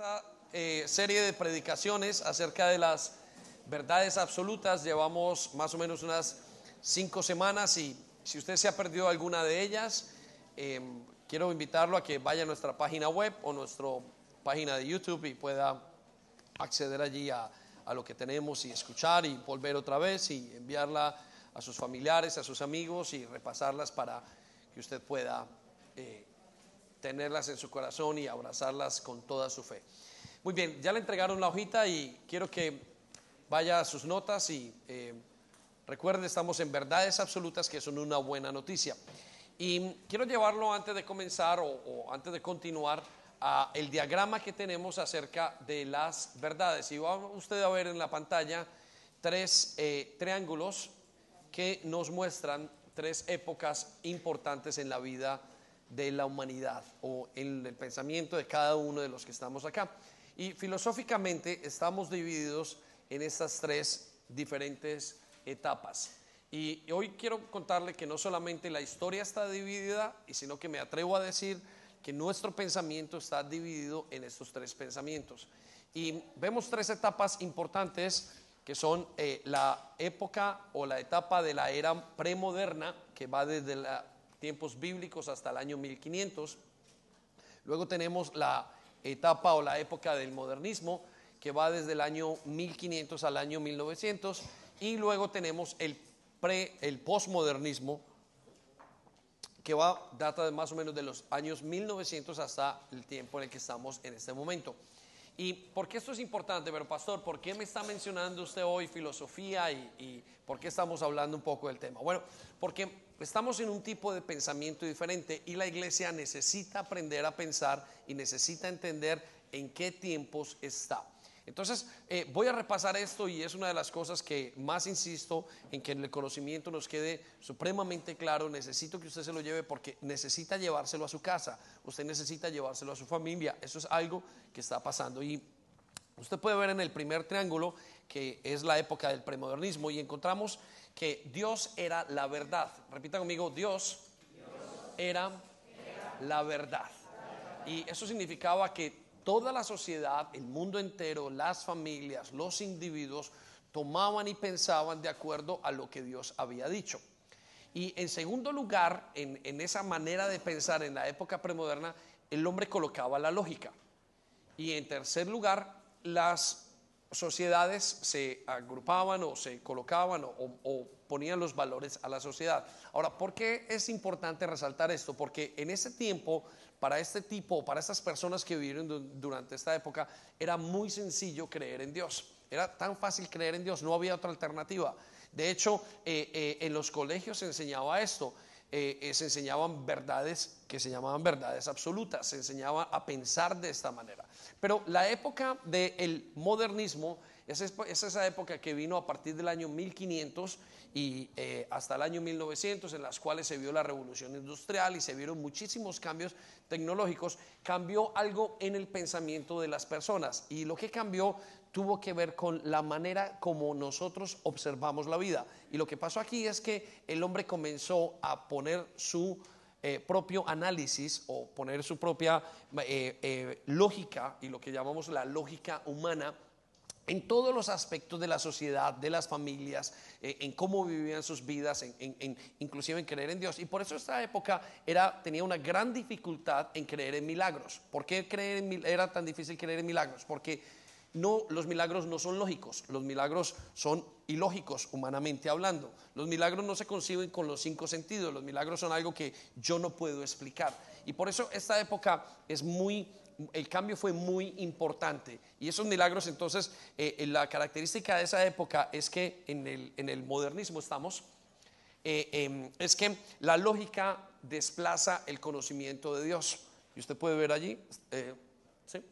esta eh, serie de predicaciones acerca de las verdades absolutas. Llevamos más o menos unas cinco semanas y si usted se ha perdido alguna de ellas, eh, quiero invitarlo a que vaya a nuestra página web o nuestra página de YouTube y pueda acceder allí a, lo que tenemos y escuchar y volver otra vez y enviarla a sus familiares, a sus amigos y repasarlas para que usted pueda eh, tenerlas en su corazón y abrazarlas con toda su fe. Muy bien, ya le entregaron la hojita y quiero que vaya a sus notas y eh, recuerde, estamos en verdades absolutas que son una buena noticia. Y quiero llevarlo antes de comenzar o, antes de continuar a el diagrama que tenemos acerca de las verdades. Y va usted a ver en la pantalla tres eh, triángulos que nos muestran tres épocas importantes en la vida de la humanidad o en el pensamiento de cada uno de los que estamos acá. Y filosóficamente estamos divididos en estas tres diferentes etapas. Y hoy quiero contarle que no solamente la historia está dividida, sino que me atrevo a decir que nuestro pensamiento está dividido en estos tres pensamientos. Y vemos tres etapas importantes que son eh, la época o la etapa de la era premoderna, que va desde los tiempos bíblicos hasta el año 1500. Luego tenemos la etapa o la época del modernismo, que va desde el año 1500 al año 1900. Y luego tenemos el, pre, el postmodernismo, que va, data de más o menos de los años 1900 hasta el tiempo en el que estamos en este momento. ¿Y por qué esto es importante? Pero pastor, ¿por qué me está mencionando usted hoy filosofía y, y, por qué estamos hablando un poco del tema? Bueno, porque estamos en un tipo de pensamiento diferente y la iglesia necesita aprender a pensar y necesita entender en qué tiempos está. Entonces, eh, voy a repasar esto y es una de las cosas que más insisto en que el conocimiento nos quede supremamente claro. Necesito que usted se lo lleve porque necesita llevárselo a su casa, usted necesita llevárselo a su familia. Eso es algo que está pasando. Y usted puede ver en el primer triángulo que es la época del premodernismo y encontramos que Dios era la verdad. Repita conmigo, Dios, era la verdad. Y eso significaba que toda la sociedad, el mundo entero, las familias, los individuos, tomaban y pensaban de acuerdo a lo que Dios había dicho. Y en segundo lugar, en, esa manera de pensar en la época premoderna, el hombre colocaba la lógica. Y en tercer lugar, las sociedades se agrupaban o se colocaban o, o, ponían los valores a la sociedad. Ahora, ¿por qué es importante resaltar esto? Porque en ese tiempo, para este tipo, para estas personas que vivieron durante esta época, era muy sencillo creer en Dios. Era tan fácil creer en Dios, no había otra alternativa. De hecho, eh, eh, en los colegios se enseñaba esto. Eh, se enseñaban verdades que se llamaban verdades absolutas, se enseñaba a pensar de esta manera. Pero la época del modernismo es, es, esa época que vino a partir del año 1500 y eh, hasta el año 1900, en las cuales se vio la revolución industrial y se vieron muchísimos cambios tecnológicos, cambió algo en el pensamiento de las personas. Y lo que cambió tuvo que ver con la manera como nosotros observamos la vida. Y lo que pasó aquí es que el hombre comenzó a poner su eh, propio análisis o poner su propia eh, lógica y lo que llamamos la lógica humana en todos los aspectos de la sociedad, de las familias, eh, en cómo vivían sus vidas, en, en, inclusive en creer en Dios. Y por eso esta época era, tenía una gran dificultad en creer en milagros. ¿Por qué creer en, era tan difícil creer en milagros? Porque no, los milagros no son lógicos, los milagros son ilógicos humanamente hablando. Los milagros no se conciben con los cinco sentidos, los milagros son algo que yo no puedo explicar. Y por eso esta época es muy, el cambio fue muy importante. Y esos milagros entonces, eh, la característica de esa época es que en el, en el modernismo estamos, eh, eh, es que la lógica desplaza el conocimiento de Dios. Y usted puede ver allí, ¿sí?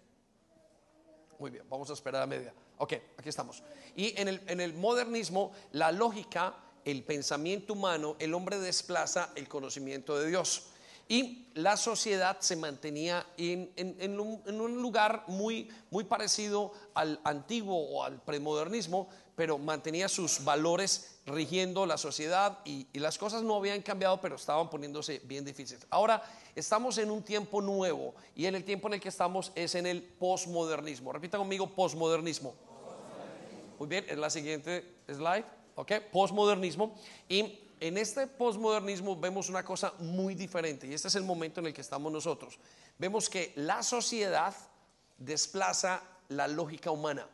Muy bien, vamos a esperar a media. Ok, aquí estamos. Y en el, en el modernismo, la lógica, el pensamiento humano, el hombre desplaza el conocimiento de Dios. Y la sociedad se mantenía en, un, lugar muy, muy parecido al antiguo o al premodernismo, pero mantenía sus valores rigiendo la sociedad y, las cosas no habían cambiado, pero estaban poniéndose bien difíciles. Ahora estamos en un tiempo nuevo y en el tiempo en el que estamos es en el posmodernismo. Repita conmigo, posmodernismo. Muy bien, es la siguiente slide. ¿ok? Posmodernismo. Y en este posmodernismo vemos una cosa muy diferente y este es el momento en el que estamos nosotros. Vemos que la sociedad desplaza la lógica humana.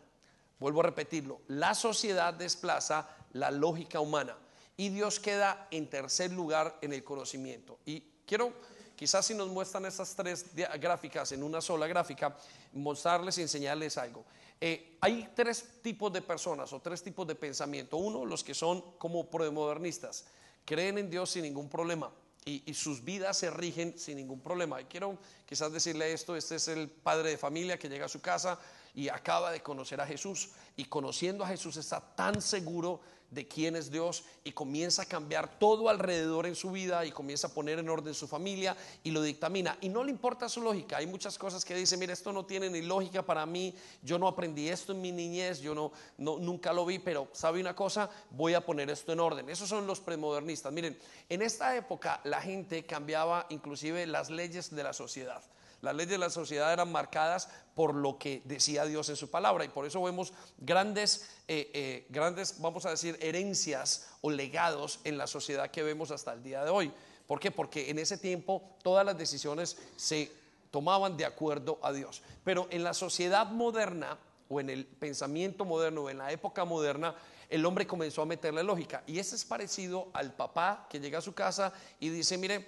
Vuelvo a repetirlo, la sociedad desplaza la lógica humana y Dios queda en tercer lugar en el conocimiento. Y quiero, quizás si nos muestran estas tres gráficas en una sola gráfica, mostrarles y enseñarles algo. Eh, hay tres tipos de personas o tres tipos de pensamiento. Uno, los que son como premodernistas, creen en Dios sin ningún problema y, y, sus vidas se rigen sin ningún problema. Y quiero quizás decirle esto, este es el padre de familia que llega a su casa y acaba de conocer a Jesús y conociendo a Jesús está tan seguro de quién es Dios y comienza a cambiar todo alrededor en su vida y comienza a poner en orden su familia y lo dictamina. Y no le importa su lógica. Hay muchas cosas que dice, mira, esto no tiene ni lógica para mí. Yo no aprendí esto en mi niñez, yo no, no nunca lo vi, pero sabe una cosa, voy a poner esto en orden. Esos son los premodernistas. Miren, en esta época la gente cambiaba inclusive las leyes de la sociedad. Las leyes de la sociedad eran marcadas por lo que decía Dios en su palabra y por eso vemos grandes, eh, eh, grandes, vamos a decir, herencias o legados en la sociedad que vemos hasta el día de hoy. ¿Por qué? Porque en ese tiempo todas las decisiones se tomaban de acuerdo a Dios. Pero en la sociedad moderna o en el pensamiento moderno, o en la época moderna, el hombre comenzó a meterle lógica. Y ese es parecido al papá que llega a su casa y dice, mire,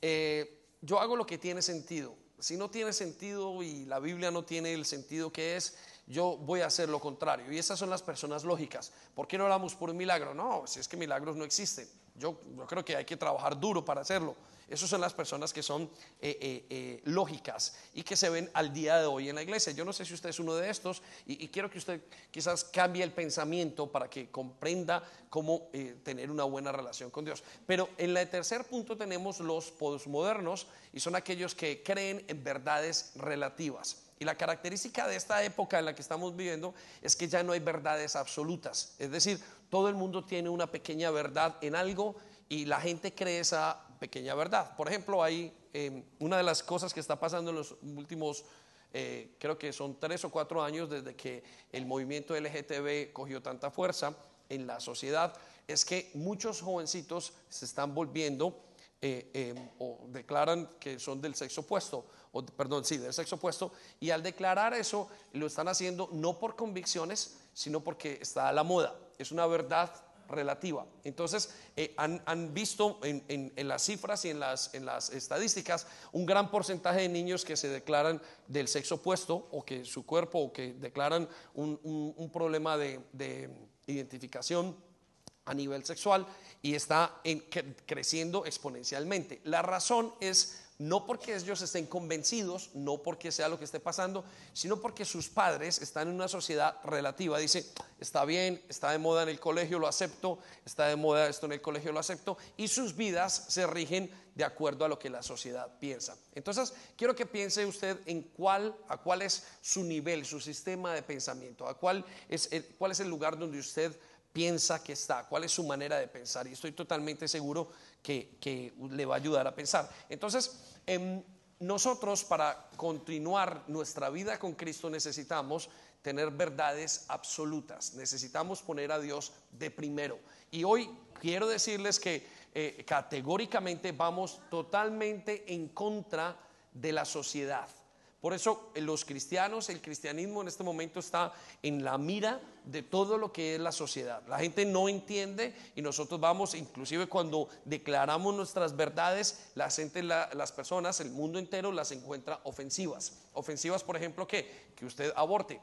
eh, yo hago lo que tiene sentido. Si no tiene sentido y la Biblia no tiene el sentido que es, yo voy a hacer lo contrario. Y esas son las personas lógicas. ¿Por qué no oramos por un milagro? No, si es que milagros no existen. Yo, creo que hay que trabajar duro para hacerlo. Esas son las personas que son eh, eh, eh, lógicas y que se ven al día de hoy en la iglesia. Yo no sé si usted es uno de estos y, quiero que usted quizás cambie el pensamiento para que comprenda cómo tener una buena relación con Dios. Pero en el tercer punto tenemos los postmodernos y son aquellos que creen en verdades relativas. Y la característica de esta época en la que estamos viviendo es que ya no hay verdades absolutas. Es decir, todo el mundo tiene una pequeña verdad en algo y la gente cree esa pequeña verdad. Por ejemplo, hay em, una de las cosas que está pasando en los últimos, eh, creo que son tres o cuatro años desde que el movimiento LGTB cogió tanta fuerza en la sociedad, es que muchos jovencitos se están volviendo eh, em, o declaran que son del sexo opuesto, o perdón, sí, del sexo opuesto, y al declarar eso lo están haciendo no por convicciones, sino porque está a la moda. Es una verdad relativa. Entonces, eh, han, visto en, las cifras y en las, en las estadísticas un gran porcentaje de niños que se declaran del sexo opuesto o que su cuerpo o que declaran un, problema de, identificación a nivel sexual y está creciendo exponencialmente. La razón es no porque ellos estén convencidos, no porque sea lo que esté pasando, sino porque sus padres están en una sociedad relativa. Dice, está bien, está de moda en el colegio, lo acepto, está de moda esto en el colegio, lo acepto, y sus vidas se rigen de acuerdo a lo que la sociedad piensa. Entonces, quiero que piense usted en cuál, a cuál es su nivel, su sistema de pensamiento, a cuál es cuál es el lugar donde usted piensa que está, cuál es su manera de pensar. Y estoy totalmente seguro que, que le va a ayudar a pensar. Entonces, Em, nosotros para continuar nuestra vida con Cristo necesitamos tener verdades absolutas, necesitamos poner a Dios de primero. Y hoy quiero decirles que eh, categóricamente vamos totalmente en contra de la sociedad. Por eso los cristianos, el cristianismo en este momento está en la mira de todo lo que es la sociedad. La gente no entiende y nosotros vamos, inclusive cuando declaramos nuestras verdades, la gente, las personas, el mundo entero las encuentra ofensivas. Ofensivas, por ejemplo, que que usted aborte.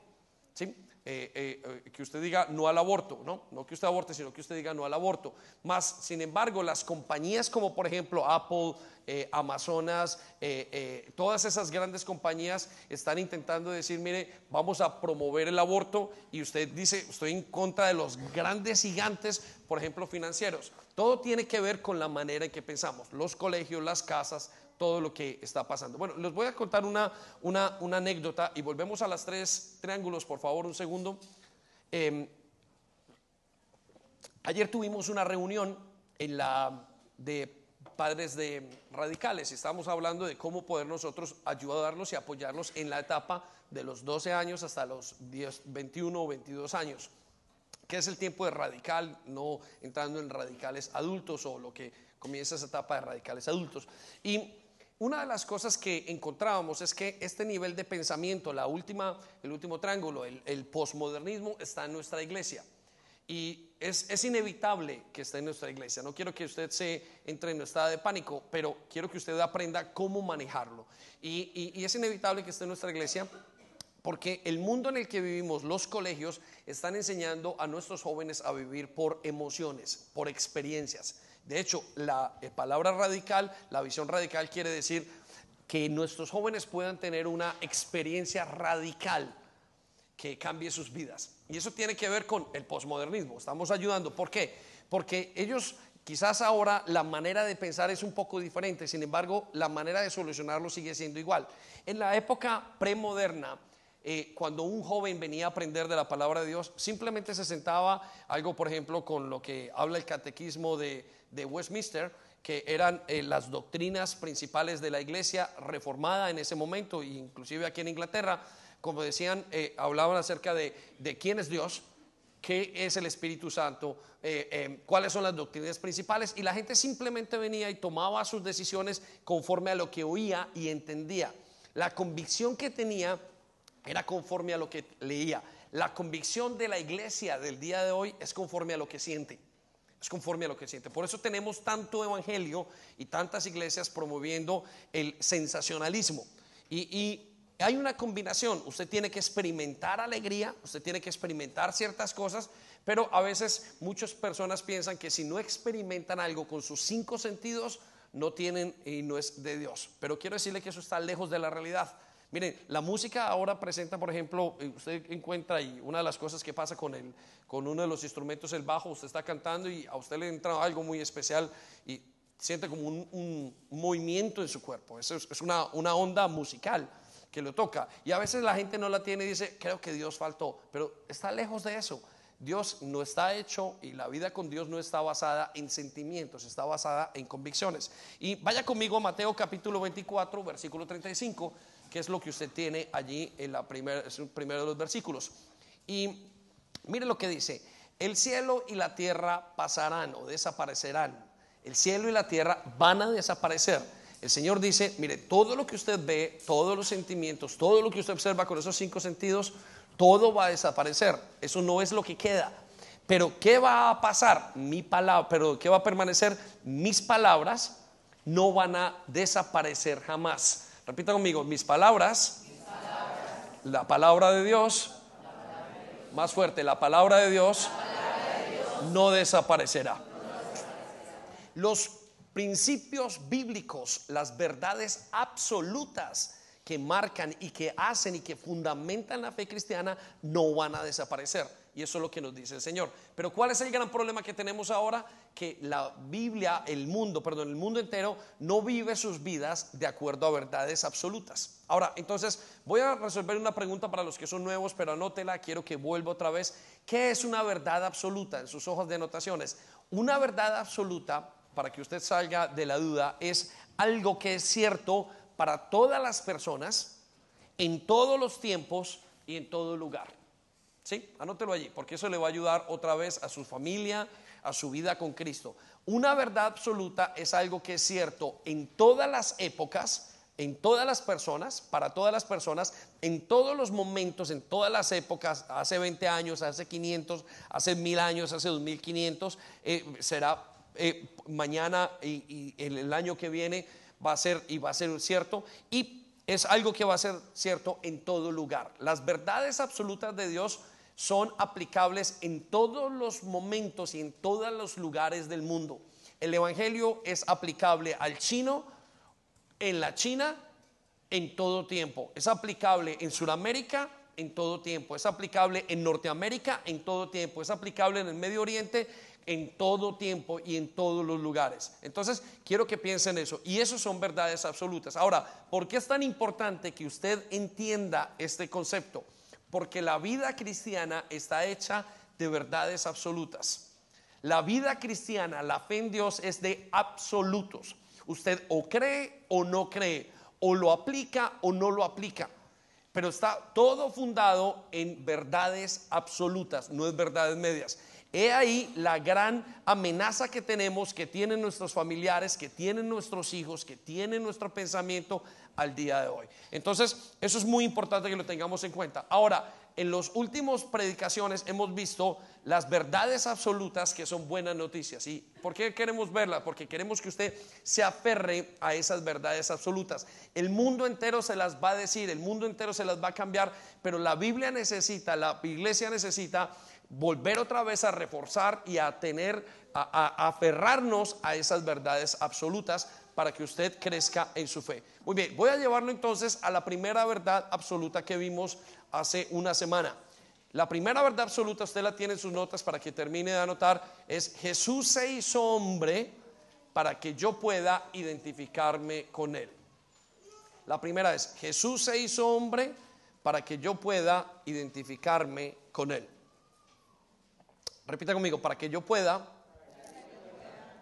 ¿sí? Eh, eh, que usted diga no al aborto, ¿no? No que usted aborte, sino que usted diga no al aborto. Más, sin embargo, las compañías como por ejemplo Apple, eh, Amazonas, todas esas grandes compañías están intentando decir, mire, vamos a promover el aborto y usted dice, estoy en contra de los grandes gigantes, por ejemplo, financieros. Todo tiene que ver con la manera en que pensamos, los colegios, las casas, todo lo que está pasando. Bueno, les voy a contar una, una, anécdota y volvemos a las tres triángulos, por favor, un segundo. Em, ayer tuvimos una reunión en la de padres de radicales y estábamos hablando de cómo poder nosotros ayudarlos y apoyarlos en la etapa de los 12 años hasta los 10, 21 o 22 años, que es el tiempo de radical, no entrando en radicales adultos o lo que comienza esa etapa de radicales adultos. Y una de las cosas que encontrábamos es que este nivel de pensamiento, la última, el último triángulo, el, el posmodernismo, está en nuestra iglesia. Y es, inevitable que esté en nuestra iglesia. No quiero que usted se entre en estado de pánico, pero quiero que usted aprenda cómo manejarlo. Y, y es inevitable que esté en nuestra iglesia porque el mundo en el que vivimos, los colegios, están enseñando a nuestros jóvenes a vivir por emociones, por experiencias. De hecho, la eh, palabra radical, la visión radical quiere decir que nuestros jóvenes puedan tener una experiencia radical que cambie sus vidas. Y eso tiene que ver con el posmodernismo. Estamos ayudando. ¿Por qué? Porque ellos quizás ahora la manera de pensar es un poco diferente, sin embargo, la manera de solucionarlo sigue siendo igual. En la época premoderna, eh, cuando un joven venía a aprender de la palabra de Dios, simplemente se sentaba algo, por ejemplo, con lo que habla el catequismo de, de Westminster, que eran eh, las doctrinas principales de la iglesia reformada en ese momento, inclusive aquí en Inglaterra, como decían, eh, hablaban acerca de, quién es Dios, qué es el Espíritu Santo, eh, cuáles son las doctrinas principales, y la gente simplemente venía y tomaba sus decisiones conforme a lo que oía y entendía. La convicción que tenía era conforme a lo que leía. La convicción de la iglesia del día de hoy es conforme a lo que siente es conforme a lo que siente. Por eso tenemos tanto evangelio y tantas iglesias promoviendo el sensacionalismo. Y, hay una combinación, usted tiene que experimentar alegría, usted tiene que experimentar ciertas cosas, pero a veces muchas personas piensan que si no experimentan algo con sus cinco sentidos, no tienen y no es de Dios. Pero quiero decirle que eso está lejos de la realidad. Miren, la música ahora presenta, por ejemplo, eh, usted encuentra y una de las cosas que pasa con, el, con uno de los instrumentos, el bajo, usted está cantando y a usted le entra algo muy especial y siente como un, movimiento en su cuerpo. Eso es, una, una, onda musical que lo toca. Y a veces la gente no la tiene y dice, creo que Dios faltó, pero está lejos de eso. Dios no está hecho y la vida con Dios no está basada en sentimientos, está basada en convicciones. Y vaya conmigo a Mateo capítulo 24, versículo 35 que es lo que usted tiene allí en la primera, es el primero de los versículos. Y mire lo que dice, el cielo y la tierra pasarán o desaparecerán. El cielo y la tierra van a desaparecer. El Señor dice, mire, todo lo que usted ve, todos los sentimientos, todo lo que usted observa con esos cinco sentidos, todo va a desaparecer. Eso no es lo que queda. Pero ¿qué va a pasar? Mi palabra, pero ¿qué va a permanecer? Mis palabras no van a desaparecer jamás. Repita conmigo, mis palabras, la, palabra de Dios, más fuerte, la palabra de Dios, no desaparecerá. Los principios bíblicos, las verdades absolutas que marcan y que hacen y que fundamentan la fe cristiana no van a desaparecer. Y eso es lo que nos dice el Señor. Pero ¿cuál es el gran problema que tenemos ahora? Que la Biblia, el mundo, perdón, el mundo entero no vive sus vidas de acuerdo a verdades absolutas. Ahora, entonces voy a resolver una pregunta para los que son nuevos, pero anótela, quiero que vuelva otra vez. ¿Qué es una verdad absoluta en sus hojas de anotaciones? Una verdad absoluta, para que usted salga de la duda, es algo que es cierto para todas las personas, en todos los tiempos y en todo lugar. ¿Sí? Anótelo allí, porque eso le va a ayudar otra vez a su familia, a su vida con Cristo. Una verdad absoluta es algo que es cierto en todas las épocas, en todas las personas, para todas las personas, en todos los momentos, en todas las épocas, hace 20 años, hace 500, hace 1000 años, hace 2500, eh, será eh, mañana y, y el año que viene va a ser y va a ser cierto. Y es algo que va a ser cierto en todo lugar. Las verdades absolutas de Dios son aplicables en todos los momentos y en todos los lugares del mundo. El Evangelio es aplicable al chino, en la China, en todo tiempo. Es aplicable en Sudamérica, en todo tiempo. Es aplicable en Norteamérica, en todo tiempo. Es aplicable en el Medio Oriente, en todo tiempo y en todos los lugares. Entonces, quiero que piensen eso. Y eso son verdades absolutas. Ahora, ¿por qué es tan importante que usted entienda este concepto? Porque la vida cristiana está hecha de verdades absolutas. La vida cristiana, la fe en Dios es de absolutos. Usted o cree o no cree, o lo aplica o no lo aplica. Pero está todo fundado en verdades absolutas, no es verdades medias. He ahí la gran amenaza que tenemos, que tienen nuestros familiares, que tienen nuestros hijos, que tienen nuestro pensamiento al día de hoy. Entonces, eso es muy importante que lo tengamos en cuenta. Ahora, en los últimos predicaciones hemos visto las verdades absolutas que son buenas noticias. ¿Y por qué queremos verlas? Porque queremos que usted se aferre a esas verdades absolutas. El mundo entero se las va a decir, el mundo entero se las va a cambiar, pero la Biblia necesita, la iglesia necesita volver otra vez a reforzar y a tener, a, aferrarnos a esas verdades absolutas para que usted crezca en su fe. Muy bien, voy a llevarlo entonces a la primera verdad absoluta que vimos hace una semana. La primera verdad absoluta, usted la tiene en sus notas para que termine de anotar, es Jesús se hizo hombre para que yo pueda identificarme con él. La primera es, Jesús se hizo hombre para que yo pueda identificarme con él. Repita conmigo, para que yo pueda,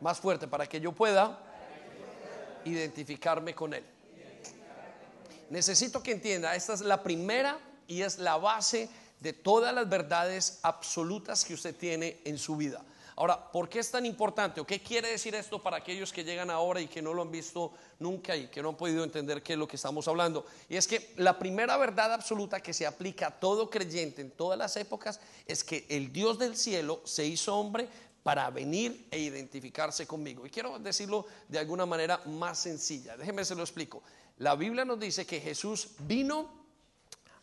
más fuerte, para que yo pueda identificarme con Él. Necesito que entienda, esta es la primera y es la base de todas las verdades absolutas que usted tiene en su vida. Ahora, ¿por qué es tan importante? ¿O qué quiere decir esto para aquellos que llegan ahora y que no lo han visto nunca y que no han podido entender qué es lo que estamos hablando? Y es que la primera verdad absoluta que se aplica a todo creyente en todas las épocas es que el Dios del cielo se hizo hombre para venir e identificarse conmigo. Y quiero decirlo de alguna manera más sencilla. Déjeme se lo explico. La Biblia nos dice que Jesús vino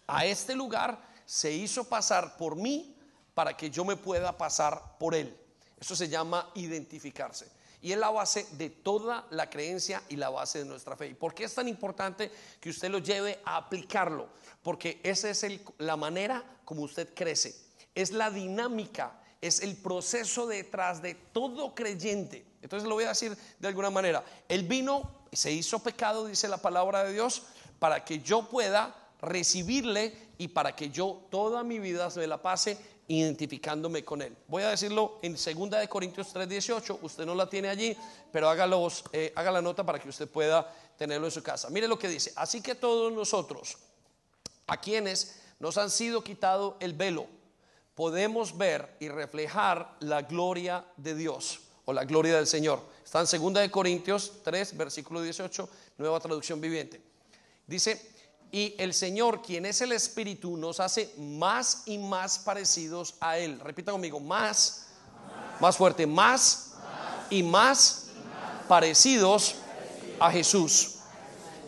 a este lugar, se hizo pasar por mí para que yo me pueda pasar por él. Eso se llama identificarse. Y es la base de toda la creencia y la base de nuestra fe. ¿Y por qué es tan importante que usted lo lleve a aplicarlo? Porque esa es la manera como usted crece. Es la dinámica, es el proceso detrás de todo creyente. Entonces lo voy a decir de alguna manera. Él vino se hizo pecado, dice la palabra de Dios, para que yo pueda recibirle y para que yo toda mi vida se la pase identificándome con él. Voy a decirlo en 2 de Corintios 3:18, usted no la tiene allí, pero hágalos, eh, haga la nota para que usted pueda tenerlo en su casa. Mire lo que dice, así que todos nosotros, a quienes nos han sido quitado el velo, podemos ver y reflejar la gloria de Dios o la gloria del Señor. Está en 2 de Corintios 3, versículo 18, nueva traducción viviente. Dice, y el Señor, quien es el Espíritu, nos hace más y más parecidos a Él. Repita conmigo, más, más, fuerte, más, y más, parecidos, a Jesús.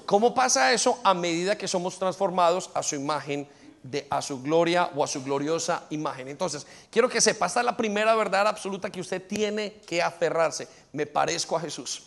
¿Cómo pasa eso? A medida que somos transformados a su imagen, de, a su gloria o a su gloriosa imagen. Entonces, quiero que sepa, esta es la primera verdad absoluta que usted tiene que aferrarse. Me parezco a Jesús.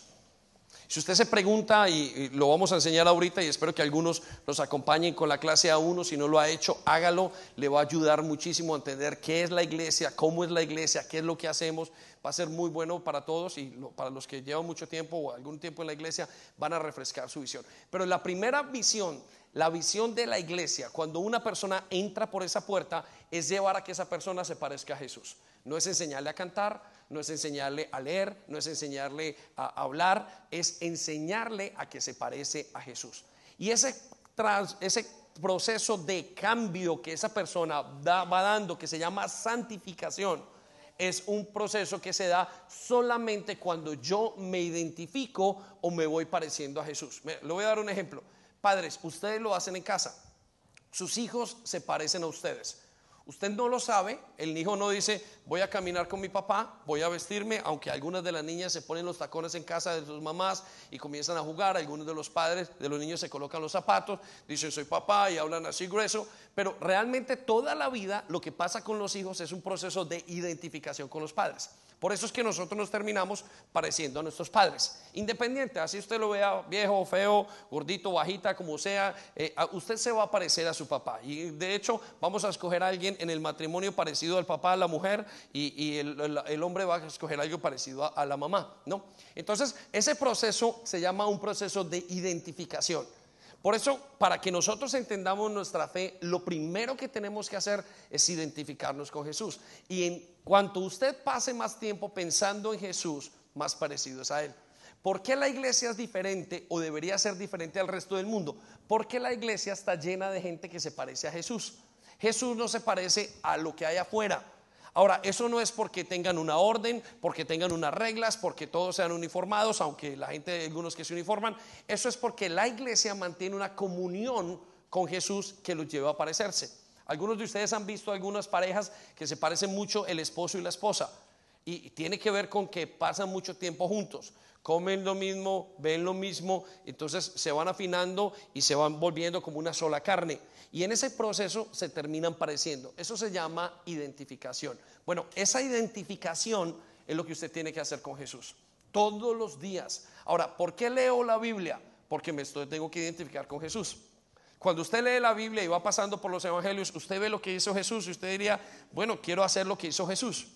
Si usted se pregunta, y, lo vamos a enseñar ahorita, y espero que algunos nos acompañen con la clase A1, si no lo ha hecho, hágalo, le va a ayudar muchísimo a entender qué es la iglesia, cómo es la iglesia, qué es lo que hacemos, va a ser muy bueno para todos y para los que llevan mucho tiempo o algún tiempo en la iglesia, van a refrescar su visión. Pero la primera visión, la visión de la iglesia, cuando una persona entra por esa puerta, es llevar a que esa persona se parezca a Jesús. No es enseñarle a cantar, no es enseñarle a leer, no es enseñarle a hablar, es enseñarle a que se parece a Jesús. Y ese, proceso de cambio que esa persona va dando, que se llama santificación, es un proceso que se da solamente cuando yo me identifico o me voy pareciendo a Jesús. Le voy a dar un ejemplo. Padres, ustedes lo hacen en casa. Sus hijos se parecen a ustedes. Usted no lo sabe, el hijo no dice, voy a caminar con mi papá, voy a vestirme, aunque algunas de las niñas se ponen los tacones en casa de sus mamás y comienzan a jugar, algunos de los padres de los niños se colocan los zapatos, dicen soy papá y hablan así grueso, pero realmente toda la vida lo que pasa con los hijos es un proceso de identificación con los padres. Por eso es que nosotros nos terminamos pareciendo a nuestros padres. Independiente, así usted lo vea viejo, feo, gordito, bajita, como sea, eh, usted se va a parecer a su papá. Y de hecho, vamos a escoger a alguien en el matrimonio parecido al papá, a la mujer, y, el, hombre va a escoger algo parecido a, a la mamá, ¿no? Entonces, ese proceso se llama un proceso de identificación. Por eso, para que nosotros entendamos nuestra fe, lo primero que tenemos que hacer es identificarnos con Jesús. Y en cuanto usted pase más tiempo pensando en Jesús, más parecido es a Él. ¿Por qué la iglesia es diferente o debería ser diferente al resto del mundo? Porque la iglesia está llena de gente que se parece a Jesús. Jesús no se parece a lo que hay afuera. Ahora, eso no es porque tengan una orden, porque tengan unas reglas, porque todos sean uniformados, aunque la gente, algunos que se uniforman, eso es porque la iglesia mantiene una comunión con Jesús que los lleva a parecerse. Algunos de ustedes han visto algunas parejas que se parecen mucho el esposo y la esposa y tiene que ver con que pasan mucho tiempo juntos comen lo mismo, ven lo mismo, entonces se van afinando y se van volviendo como una sola carne. Y en ese proceso se terminan pareciendo. Eso se llama identificación. Bueno, esa identificación es lo que usted tiene que hacer con Jesús. Todos los días. Ahora, ¿por qué leo la Biblia? Porque me estoy, tengo que identificar con Jesús. Cuando usted lee la Biblia y va pasando por los evangelios, usted ve lo que hizo Jesús y usted diría, bueno, quiero hacer lo que hizo Jesús.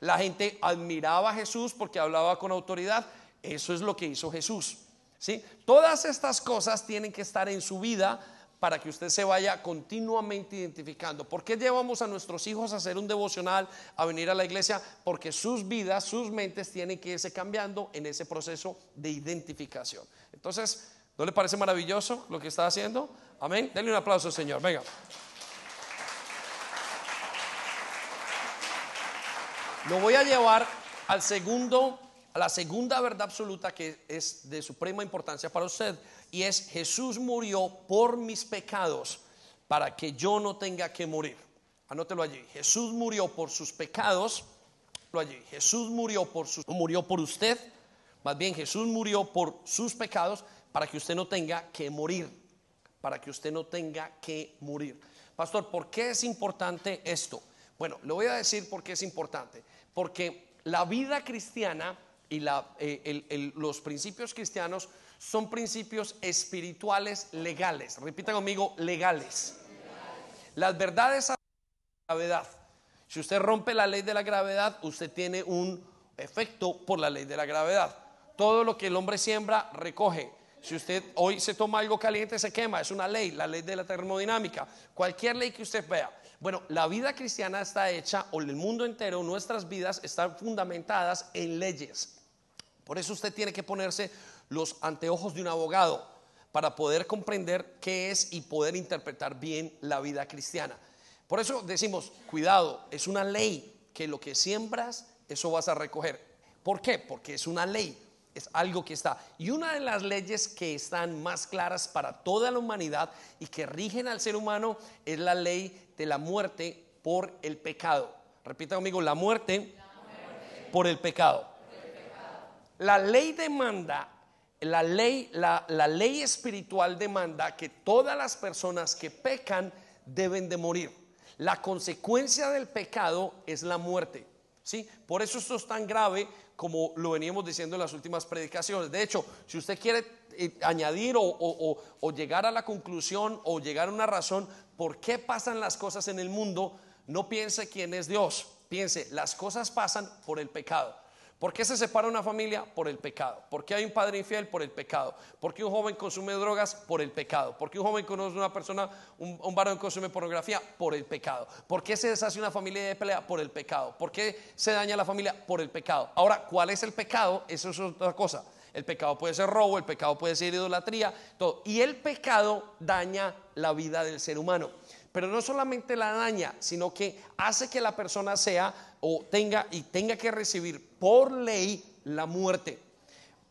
La gente admiraba a Jesús porque hablaba con autoridad. Eso es lo que hizo Jesús. ¿sí? Todas estas cosas tienen que estar en su vida para que usted se vaya continuamente identificando. ¿Por qué llevamos a nuestros hijos a hacer un devocional, a venir a la iglesia? Porque sus vidas, sus mentes tienen que irse cambiando en ese proceso de identificación. Entonces, ¿no le parece maravilloso lo que está haciendo? Amén. Denle un aplauso, Señor. Venga. Lo voy a llevar al segundo, a la segunda verdad absoluta que es de suprema importancia para usted y es Jesús murió por mis pecados para que yo no tenga que morir. Anótelo allí. Jesús murió por sus pecados. Allí. Jesús murió por sus, murió por usted. Más bien Jesús murió por sus pecados para que usted no tenga que morir. Para que usted no tenga que morir. Pastor, ¿por qué es importante esto? Bueno, le voy a decir por qué es importante. Porque la vida cristiana y la, eh, los principios cristianos son principios espirituales legales. Repita conmigo, legales. Las verdades a la gravedad. Si usted rompe la ley de la gravedad, usted tiene un efecto por la ley de la gravedad. Todo lo que el hombre siembra, recoge. Si usted hoy se toma algo caliente, se quema. Es una ley, la ley de la termodinámica. Cualquier ley que usted vea. Bueno, la vida cristiana está hecha, o el mundo entero, nuestras vidas están fundamentadas en leyes. Por eso usted tiene que ponerse los anteojos de un abogado para poder comprender qué es y poder interpretar bien la vida cristiana. Por eso decimos, cuidado, es una ley que lo que siembras, eso vas a recoger. ¿Por qué? Porque es una ley, es algo que está. Y una de las leyes que están más claras para toda la humanidad y que rigen al ser humano es la ley de la muerte por el pecado. Repita conmigo, la muerte, Por, el pecado. por el pecado. La ley demanda la ley, la, ley espiritual demanda que todas las personas que pecan deben de morir. La consecuencia del pecado es la muerte. ¿sí? Por eso esto es tan grave como lo veníamos diciendo en las últimas predicaciones. De hecho, si usted quiere eh, añadir o, llegar a la conclusión o llegar a una razón por qué pasan las cosas en el mundo, no piense quién es Dios. Piense, las cosas pasan por el pecado. ¿Por qué se separa una familia? Por el pecado. ¿Por qué hay un padre infiel? Por el pecado. ¿Por qué un joven consume drogas? Por el pecado. ¿Por qué un joven conoce una persona, un, un varón consume pornografía? Por el pecado. ¿Por qué se deshace una familia de pelea? Por el pecado. ¿Por qué se daña la familia? Por el pecado. Ahora, ¿cuál es el pecado? Eso es otra cosa. El pecado puede ser robo, el pecado puede ser idolatría, todo. Y el pecado daña la vida del ser humano pero no solamente la daña, sino que hace que la persona sea o tenga y tenga que recibir por ley la muerte.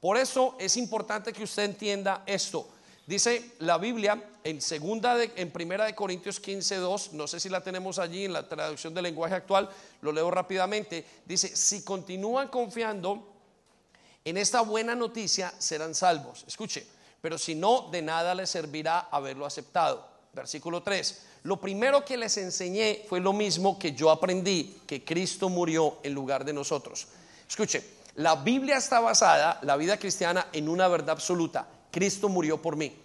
Por eso es importante que usted entienda esto. Dice la Biblia en segunda en primera de Corintios 15, 2, no sé si la tenemos allí en la traducción del lenguaje actual, lo leo rápidamente. Dice, si continúan confiando en esta buena noticia, serán salvos. Escuche, pero si no, de nada les servirá haberlo aceptado. Versículo 3. Lo primero que les enseñé fue lo mismo que yo aprendí, que Cristo murió en lugar de nosotros. Escuche, la Biblia está basada, la vida cristiana, en una verdad absoluta. Cristo murió por mí.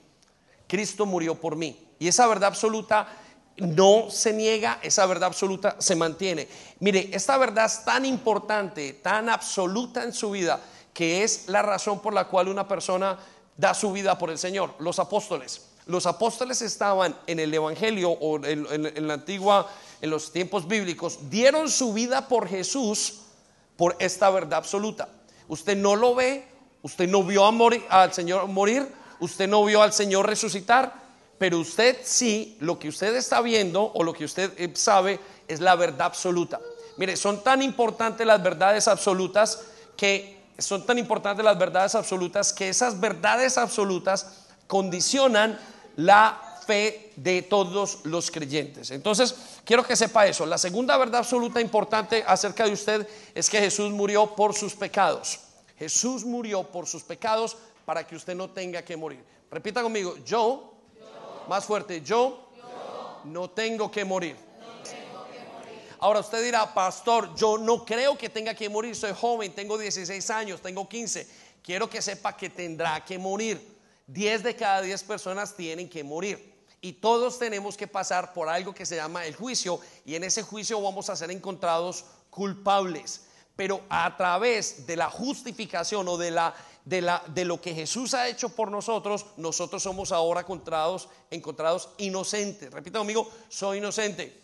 Cristo murió por mí. Y esa verdad absoluta no se niega, esa verdad absoluta se mantiene. Mire, esta verdad es tan importante, tan absoluta en su vida, que es la razón por la cual una persona da su vida por el Señor. Los apóstoles. Los apóstoles estaban en el Evangelio o en, la antigua, en los tiempos bíblicos, dieron su vida por Jesús por esta verdad absoluta. Usted no lo ve, usted no vio a al Señor morir, usted no vio al Señor resucitar, pero usted sí, lo que usted está viendo o lo que usted eh, sabe es la verdad absoluta. Mire, son tan importantes las verdades absolutas que son tan importantes las verdades absolutas que esas verdades absolutas condicionan la fe de todos los creyentes. Entonces, quiero que sepa eso. La segunda verdad absoluta importante acerca de usted es que Jesús murió por sus pecados. Jesús murió por sus pecados para que usted no tenga que morir. Repita conmigo, yo, más fuerte, yo, no tengo que morir. Ahora usted dirá, pastor, yo no creo que tenga que morir, soy joven, tengo 16 años, tengo 15. Quiero que sepa que tendrá que morir. 10 de cada 10 personas tienen que morir. Y todos tenemos que pasar por algo que se llama el juicio y en ese juicio vamos a ser encontrados culpables. Pero a través de la justificación o de, la, de, la, de lo que Jesús ha hecho por nosotros, nosotros somos ahora encontrados, encontrados inocentes. Repita conmigo, soy inocente.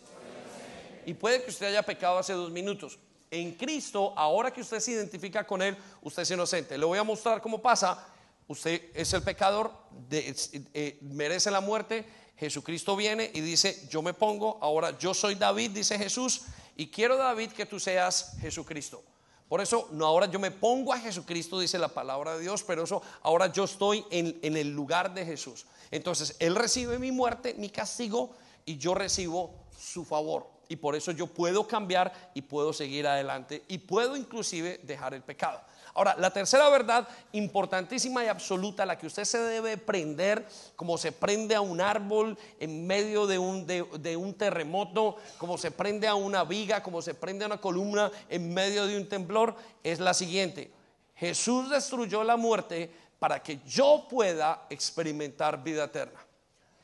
Y puede que usted haya pecado hace dos minutos. En Cristo, ahora que usted se identifica con Él, usted es inocente. Le voy a mostrar cómo pasa usted es el pecador, eh, merece la muerte, Jesucristo viene y dice, yo me pongo, ahora yo soy David, dice Jesús, y quiero David que tú seas Jesucristo. Por eso, no ahora yo me pongo a Jesucristo, dice la palabra de Dios, pero eso ahora yo estoy en el lugar de Jesús. Entonces, Él recibe mi muerte, mi castigo, y yo recibo su favor. Y por eso yo puedo cambiar y puedo seguir adelante y puedo inclusive dejar el pecado. Ahora, la tercera verdad importantísima y absoluta, la que usted se debe prender, como se prende a un árbol en medio de un, terremoto, como se prende a una viga, como se prende a una columna en medio de un temblor, es la siguiente. Jesús destruyó la muerte para que yo pueda experimentar vida eterna.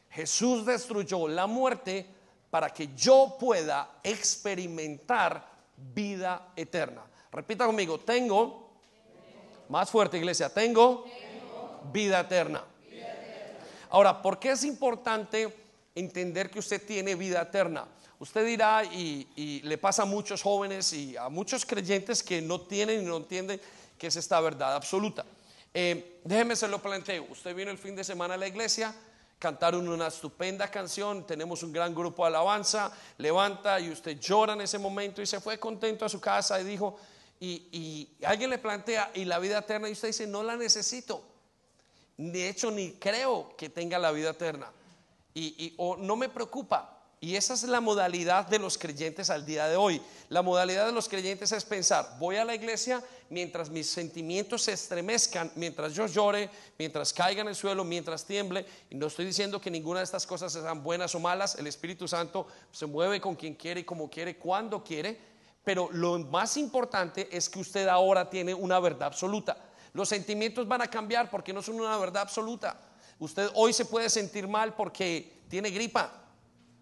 Jesús destruyó la muerte para que yo pueda experimentar vida eterna. Repita conmigo, tengo más fuerte, iglesia. Tengo, vida, eterna. Ahora, ¿por qué es importante entender que usted tiene vida eterna? Usted dirá, y, le pasa a muchos jóvenes y a muchos creyentes que no tienen y no entienden que es esta verdad absoluta. Eh, déjeme se lo planteo. Usted vino el fin de semana a la iglesia, cantaron una estupenda canción, tenemos un gran grupo de alabanza, levanta y usted llora en ese momento y se fue contento a su casa y dijo, y, alguien le plantea, ¿y la vida eterna? Y usted dice, no la necesito. De hecho, ni creo que tenga la vida eterna. Y, o no me preocupa. Y esa es la modalidad de los creyentes al día de hoy. La modalidad de los creyentes es pensar, voy a la iglesia mientras mis sentimientos se estremezcan, mientras yo llore, mientras caiga en el suelo, mientras tiemble. Y no estoy diciendo que ninguna de estas cosas sean buenas o malas. El Espíritu Santo se mueve con quien quiere y como quiere, cuando quiere. Pero lo más importante es que usted ahora tiene una verdad absoluta. Los sentimientos van a cambiar porque no son una verdad absoluta. Usted hoy se puede sentir mal porque tiene gripa.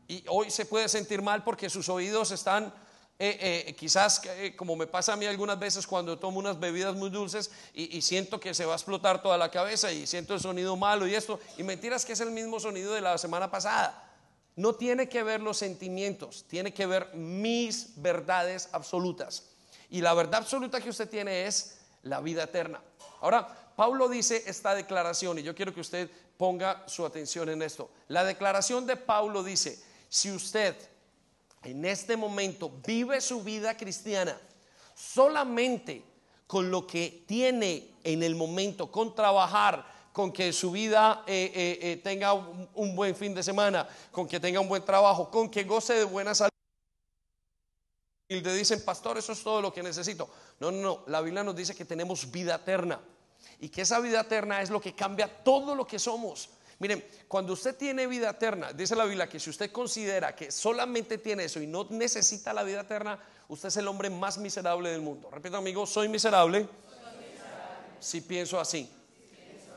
Y hoy se puede sentir mal porque sus oídos están, eh, eh, quizás eh, como me pasa a mí algunas veces cuando tomo unas bebidas muy dulces y, y, siento que se va a explotar toda la cabeza y siento el sonido malo y esto. Y mentiras que es el mismo sonido de la semana pasada no tiene que ver los sentimientos, tiene que ver mis verdades absolutas. Y la verdad absoluta que usted tiene es la vida eterna. Ahora, Pablo dice esta declaración y yo quiero que usted ponga su atención en esto. La declaración de Pablo dice, si usted en este momento vive su vida cristiana solamente con lo que tiene en el momento, con trabajar, con que su vida eh, eh, eh, tenga un, un buen fin de semana, con que tenga un buen trabajo, con que goce de buena salud. Y te dicen, pastor, eso es todo lo que necesito. No, no, no. La Biblia nos dice que tenemos vida eterna. Y que esa vida eterna es lo que cambia todo lo que somos. Miren, cuando usted tiene vida eterna, dice la Biblia que si usted considera que solamente tiene eso y no necesita la vida eterna, usted es el hombre más miserable del mundo. Repito, amigo, soy miserable, si pienso así.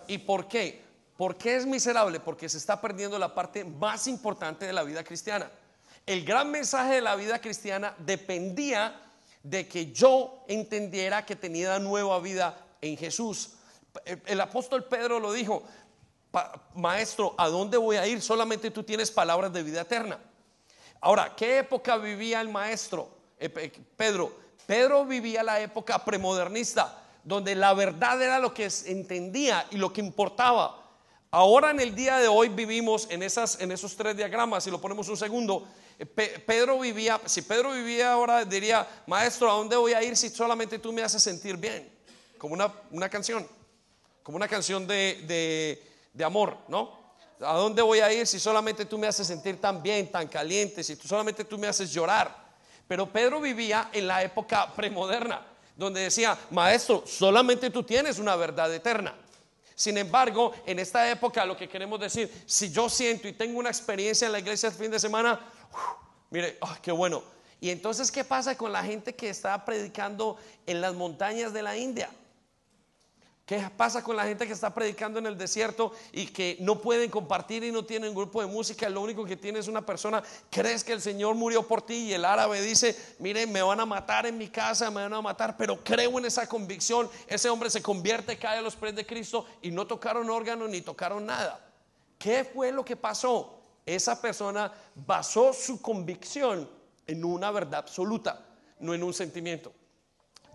¿Y por qué? ¿Por qué es miserable? Porque se está perdiendo la parte más importante de la vida cristiana. El gran mensaje de la vida cristiana dependía de que yo entendiera que tenía nueva vida en Jesús. El apóstol Pedro lo dijo, maestro, ¿a dónde voy a ir? Solamente tú tienes palabras de vida eterna. Ahora, ¿qué época vivía el maestro? Eh, Pedro. Pedro vivía la época premodernista, donde la verdad era lo que entendía y lo que importaba. Ahora en el día de hoy vivimos en, esas, en esos tres diagramas, si lo ponemos un segundo, eh, Pedro vivía, si Pedro vivía ahora diría, maestro, ¿a dónde voy a ir si solamente tú me haces sentir bien? Como una, una canción, como una canción de, de, amor, ¿no? ¿A dónde voy a ir si solamente tú me haces sentir tan bien, tan caliente, si tú solamente tú me haces llorar? Pero Pedro vivía en la época premoderna, donde decía, maestro, solamente tú tienes una verdad eterna. Sin embargo, en esta época lo que queremos decir, si yo siento y tengo una experiencia en la iglesia el fin de semana, mire, ah, qué bueno. Y entonces, ¿qué pasa con la gente que está predicando en las montañas de la India? ¿Qué pasa con la gente que está predicando en el desierto y que no pueden compartir y no tienen grupo de música? Lo único que tiene es una persona, crees que el Señor murió por ti y el árabe dice, miren, me van a matar en mi casa, me van a matar, pero creo en esa convicción. Ese hombre se convierte, cae a los pies de Cristo y no tocaron órganos ni tocaron nada. ¿Qué fue lo que pasó? esa persona basó su convicción en una verdad absoluta, no en un sentimiento.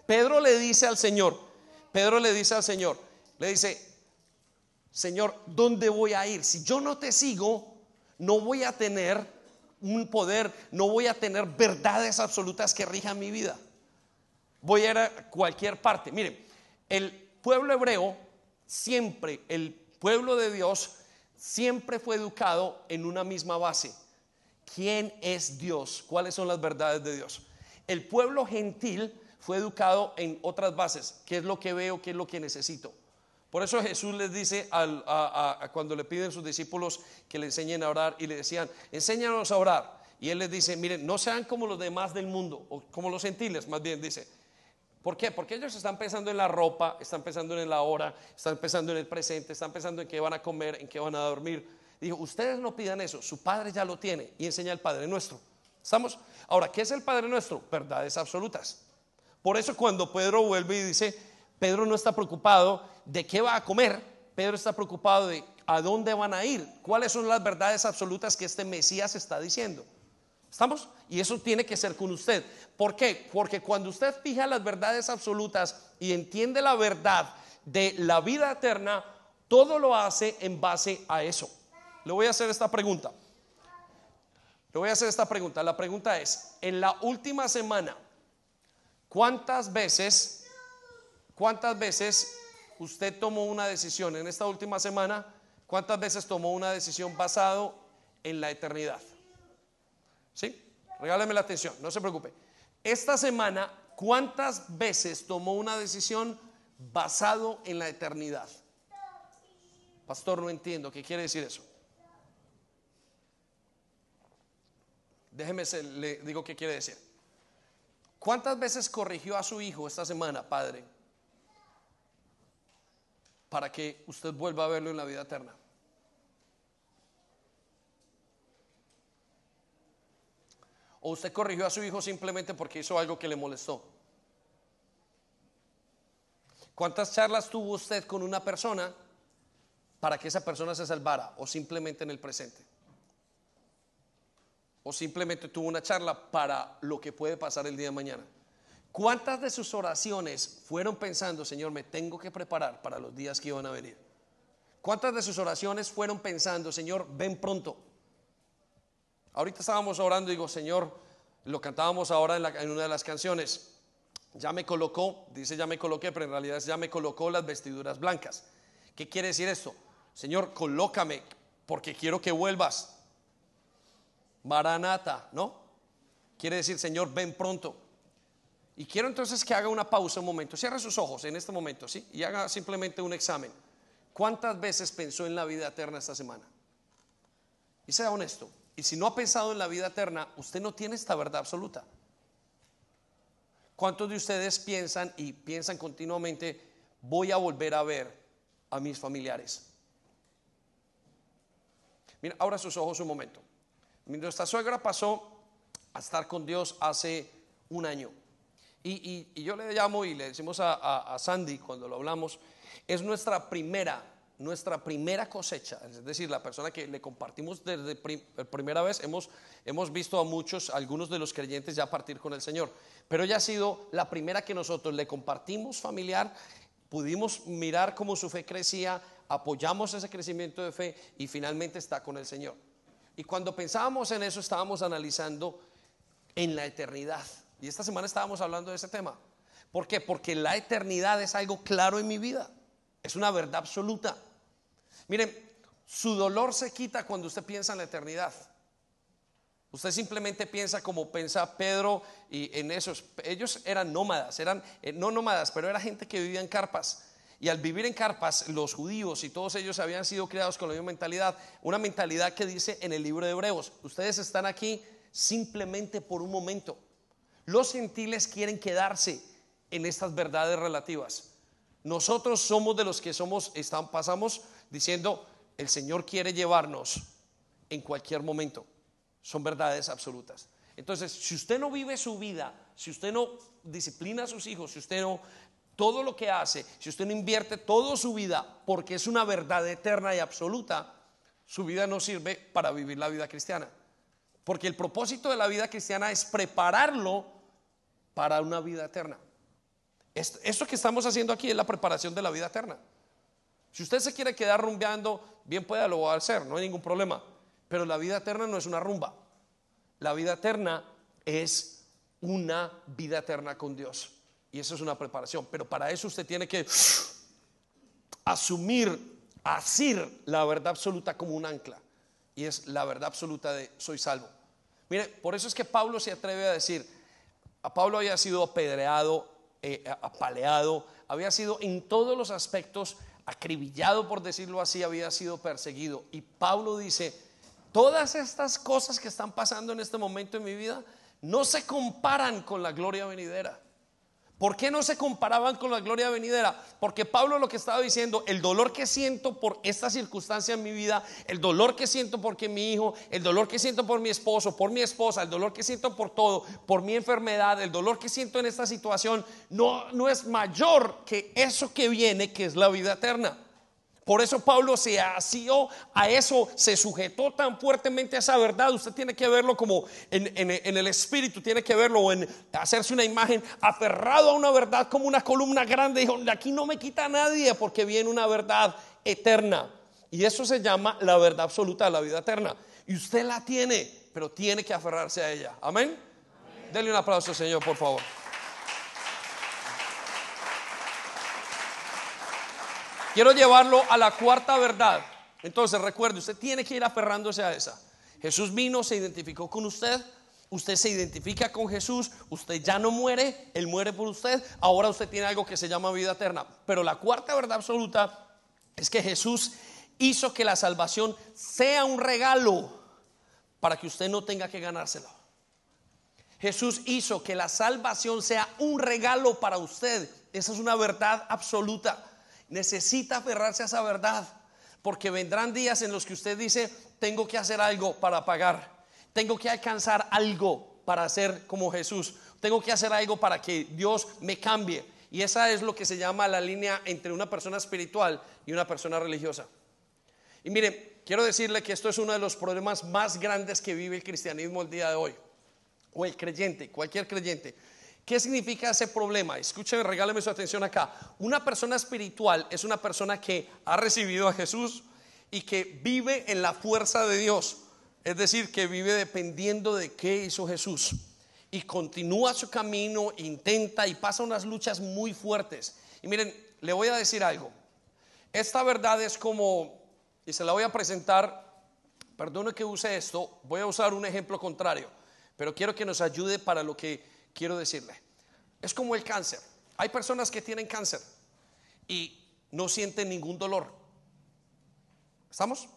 Pedro le dice al Señor, Pedro le dice al Señor, le dice, Señor, ¿dónde voy a ir? Si yo no te sigo, no voy a tener un poder, no voy a tener verdades absolutas que rijan mi vida. Voy a ir a cualquier parte. Miren, el pueblo hebreo, siempre el pueblo de Dios, siempre fue educado en una misma base. ¿Quién es Dios? ¿Cuáles son las verdades de Dios? El pueblo gentil fue educado en otras bases. ¿Qué es lo que veo? ¿Qué es lo que necesito? Por eso Jesús les dice cuando le piden sus discípulos que le enseñen a orar y le decían, enséñanos a orar. Y él les dice, miren, no sean como los demás del mundo, o como los gentiles, más bien dice, ¿Por qué? Porque ellos están pensando en la ropa, están pensando en la hora, están pensando en el presente, están pensando en qué van a comer, en qué van a dormir. Dijo, ustedes no pidan eso, su Padre ya lo tiene y enseña el Padre nuestro. ¿Estamos? Ahora, ¿qué es el Padre nuestro? Verdades absolutas. Por eso cuando Pedro vuelve y dice, Pedro no está preocupado de qué va a comer, Pedro está preocupado de a dónde van a ir, cuáles son las verdades absolutas que este Mesías está diciendo. ¿Estamos? Y eso tiene que ser con usted. ¿Por qué? Porque cuando usted fija las verdades absolutas y entiende la verdad de la vida eterna, todo lo hace en base a eso. Le voy a hacer esta pregunta. Le voy a hacer esta pregunta. La pregunta es, en la última semana, ¿cuántas veces, cuántas veces usted tomó una decisión en esta última semana? ¿Cuántas veces tomó una decisión basado en la eternidad? ¿Sí? Regáleme la atención, no se preocupe. Esta semana, ¿cuántas veces tomó una decisión basado en la eternidad? Pastor, no entiendo, ¿qué quiere decir eso? Déjeme, le digo qué quiere decir. ¿Cuántas veces corrigió a su hijo esta semana, padre? Para que usted vuelva a verlo en la vida eterna. ¿O usted corrigió a su hijo simplemente porque hizo algo que le molestó? ¿Cuántas charlas tuvo usted con una persona para que esa persona se salvara o simplemente en el presente? ¿O simplemente tuvo una charla para lo que puede pasar el día de mañana? ¿Cuántas de sus oraciones fueron pensando, Señor, me tengo que preparar para los días que iban a venir? ¿Cuántas de sus oraciones fueron pensando, Señor, ven pronto? Ahorita estábamos orando y digo, Señor, lo cantábamos ahora en, una de las canciones. Ya me colocó, dice ya me coloqué, pero en realidad ya me colocó las vestiduras blancas. ¿Qué quiere decir esto? Señor, colócame porque quiero que vuelvas. Maranata, ¿no? Quiere decir, Señor, ven pronto. Y quiero entonces que haga una pausa un momento. Cierra sus ojos en este momento, ¿sí? Y haga simplemente un examen. ¿Cuántas veces pensó en la vida eterna esta semana? Y sea honesto. Y si no ha pensado en la vida eterna, usted no tiene esta verdad absoluta. ¿Cuántos de ustedes piensan y piensan continuamente, voy a volver a ver a mis familiares? Mira, abra sus ojos un momento. Nuestra suegra pasó a estar con Dios hace un año. Y, yo le llamo y le decimos a, Sandy cuando lo hablamos, es nuestra primera, nuestra primera cosecha. Es decir, la persona que le compartimos desde primera vez, hemos, hemos visto a muchos, algunos de los creyentes ya partir con el Señor. Pero ella ha sido la primera que nosotros le compartimos familiar, pudimos mirar cómo su fe crecía, apoyamos ese crecimiento de fe y finalmente está con el Señor. Y cuando pensábamos en eso, estábamos analizando en la eternidad. Y esta semana estábamos hablando de ese tema. ¿Por qué? Porque la eternidad es algo claro en mi vida. Es una verdad absoluta. Miren, su dolor se quita cuando usted piensa en la eternidad. Usted simplemente piensa como piensa Pedro y en esos. Ellos eran nómadas, eran eh, no nómadas, pero era gente que vivía en carpas. Y al vivir en carpas, los judíos y todos ellos habían sido creados con la misma mentalidad, una mentalidad que dice en el libro de Hebreos, ustedes están aquí simplemente por un momento. Los gentiles quieren quedarse en estas verdades relativas. Nosotros somos de los que somos, están, pasamos diciendo, el Señor quiere llevarnos en cualquier momento. Son verdades absolutas. Entonces, si usted no vive su vida, si usted no disciplina a sus hijos, si usted no todo lo que hace, si usted no invierte toda su vida porque es una verdad eterna y absoluta, su vida no sirve para vivir la vida cristiana. Porque el propósito de la vida cristiana es prepararlo para una vida eterna. Esto, que estamos haciendo aquí es la preparación de la vida eterna. Si usted se quiere quedar rumbeando, bien pueda lo va a hacer, no hay ningún problema. Pero la vida eterna no es una rumba. La vida eterna es una vida eterna con Dios. Y eso es una preparación. Pero para eso usted tiene que asumir, asir la verdad absoluta como un ancla. Y es la verdad absoluta de soy salvo. Mire, por eso es que Pablo se atreve a decir, a Pablo había sido apedreado, eh, apaleado, había sido en todos los aspectos acribillado, por decirlo así, había sido perseguido. Y Pablo dice, todas estas cosas que están pasando en este momento en mi vida no se comparan con la gloria venidera. ¿Por qué no se comparaban con la gloria venidera? Porque Pablo lo que estaba diciendo, el dolor que siento por esta circunstancia en mi vida, el dolor que siento porque mi hijo, el dolor que siento por mi esposo, por mi esposa, el dolor que siento por todo, por mi enfermedad, el dolor que siento en esta situación, no, no es mayor que eso que viene, que es la vida eterna. Por eso Pablo se asió a eso, se sujetó tan fuertemente a esa verdad. Usted tiene que verlo como en, el espíritu, tiene que verlo en hacerse una imagen aferrado a una verdad como una columna grande. Dijo, de aquí no me quita nadie porque viene una verdad eterna. Y eso se llama la verdad absoluta de la vida eterna. Y usted la tiene, pero tiene que aferrarse a ella. Amén. Amén. Un aplauso, Señor, por favor. Quiero llevarlo a la cuarta verdad. Entonces, recuerde, usted tiene que ir aferrándose a esa. Jesús vino, se identificó con usted, usted se identifica con Jesús, usted ya no muere, Él muere por usted, ahora usted tiene algo que se llama vida eterna. Pero la cuarta verdad absoluta es que Jesús hizo que la salvación sea un regalo para que usted no tenga que ganárselo. Jesús hizo que la salvación sea un regalo para usted. Esa es una verdad absoluta necesita aferrarse a esa verdad, porque vendrán días en los que usted dice, tengo que hacer algo para pagar, tengo que alcanzar algo para ser como Jesús, tengo que hacer algo para que Dios me cambie. Y esa es lo que se llama la línea entre una persona espiritual y una persona religiosa. Y mire, quiero decirle que esto es uno de los problemas más grandes que vive el cristianismo el día de hoy, o el creyente, cualquier creyente. ¿Qué significa ese problema? Escúcheme, regáleme su atención acá. Una persona espiritual es una persona que ha recibido a Jesús y que vive en la fuerza de Dios. Es decir, que vive dependiendo de qué hizo Jesús. Y continúa su camino, intenta y pasa unas luchas muy fuertes. Y miren, le voy a decir algo. esta verdad es como, y se la voy a presentar, perdone que use esto, voy a usar un ejemplo contrario, pero quiero que nos ayude para lo que quiero decirle. Es como el cáncer. Hay personas que tienen cáncer y no sienten ningún dolor. ¿Estamos?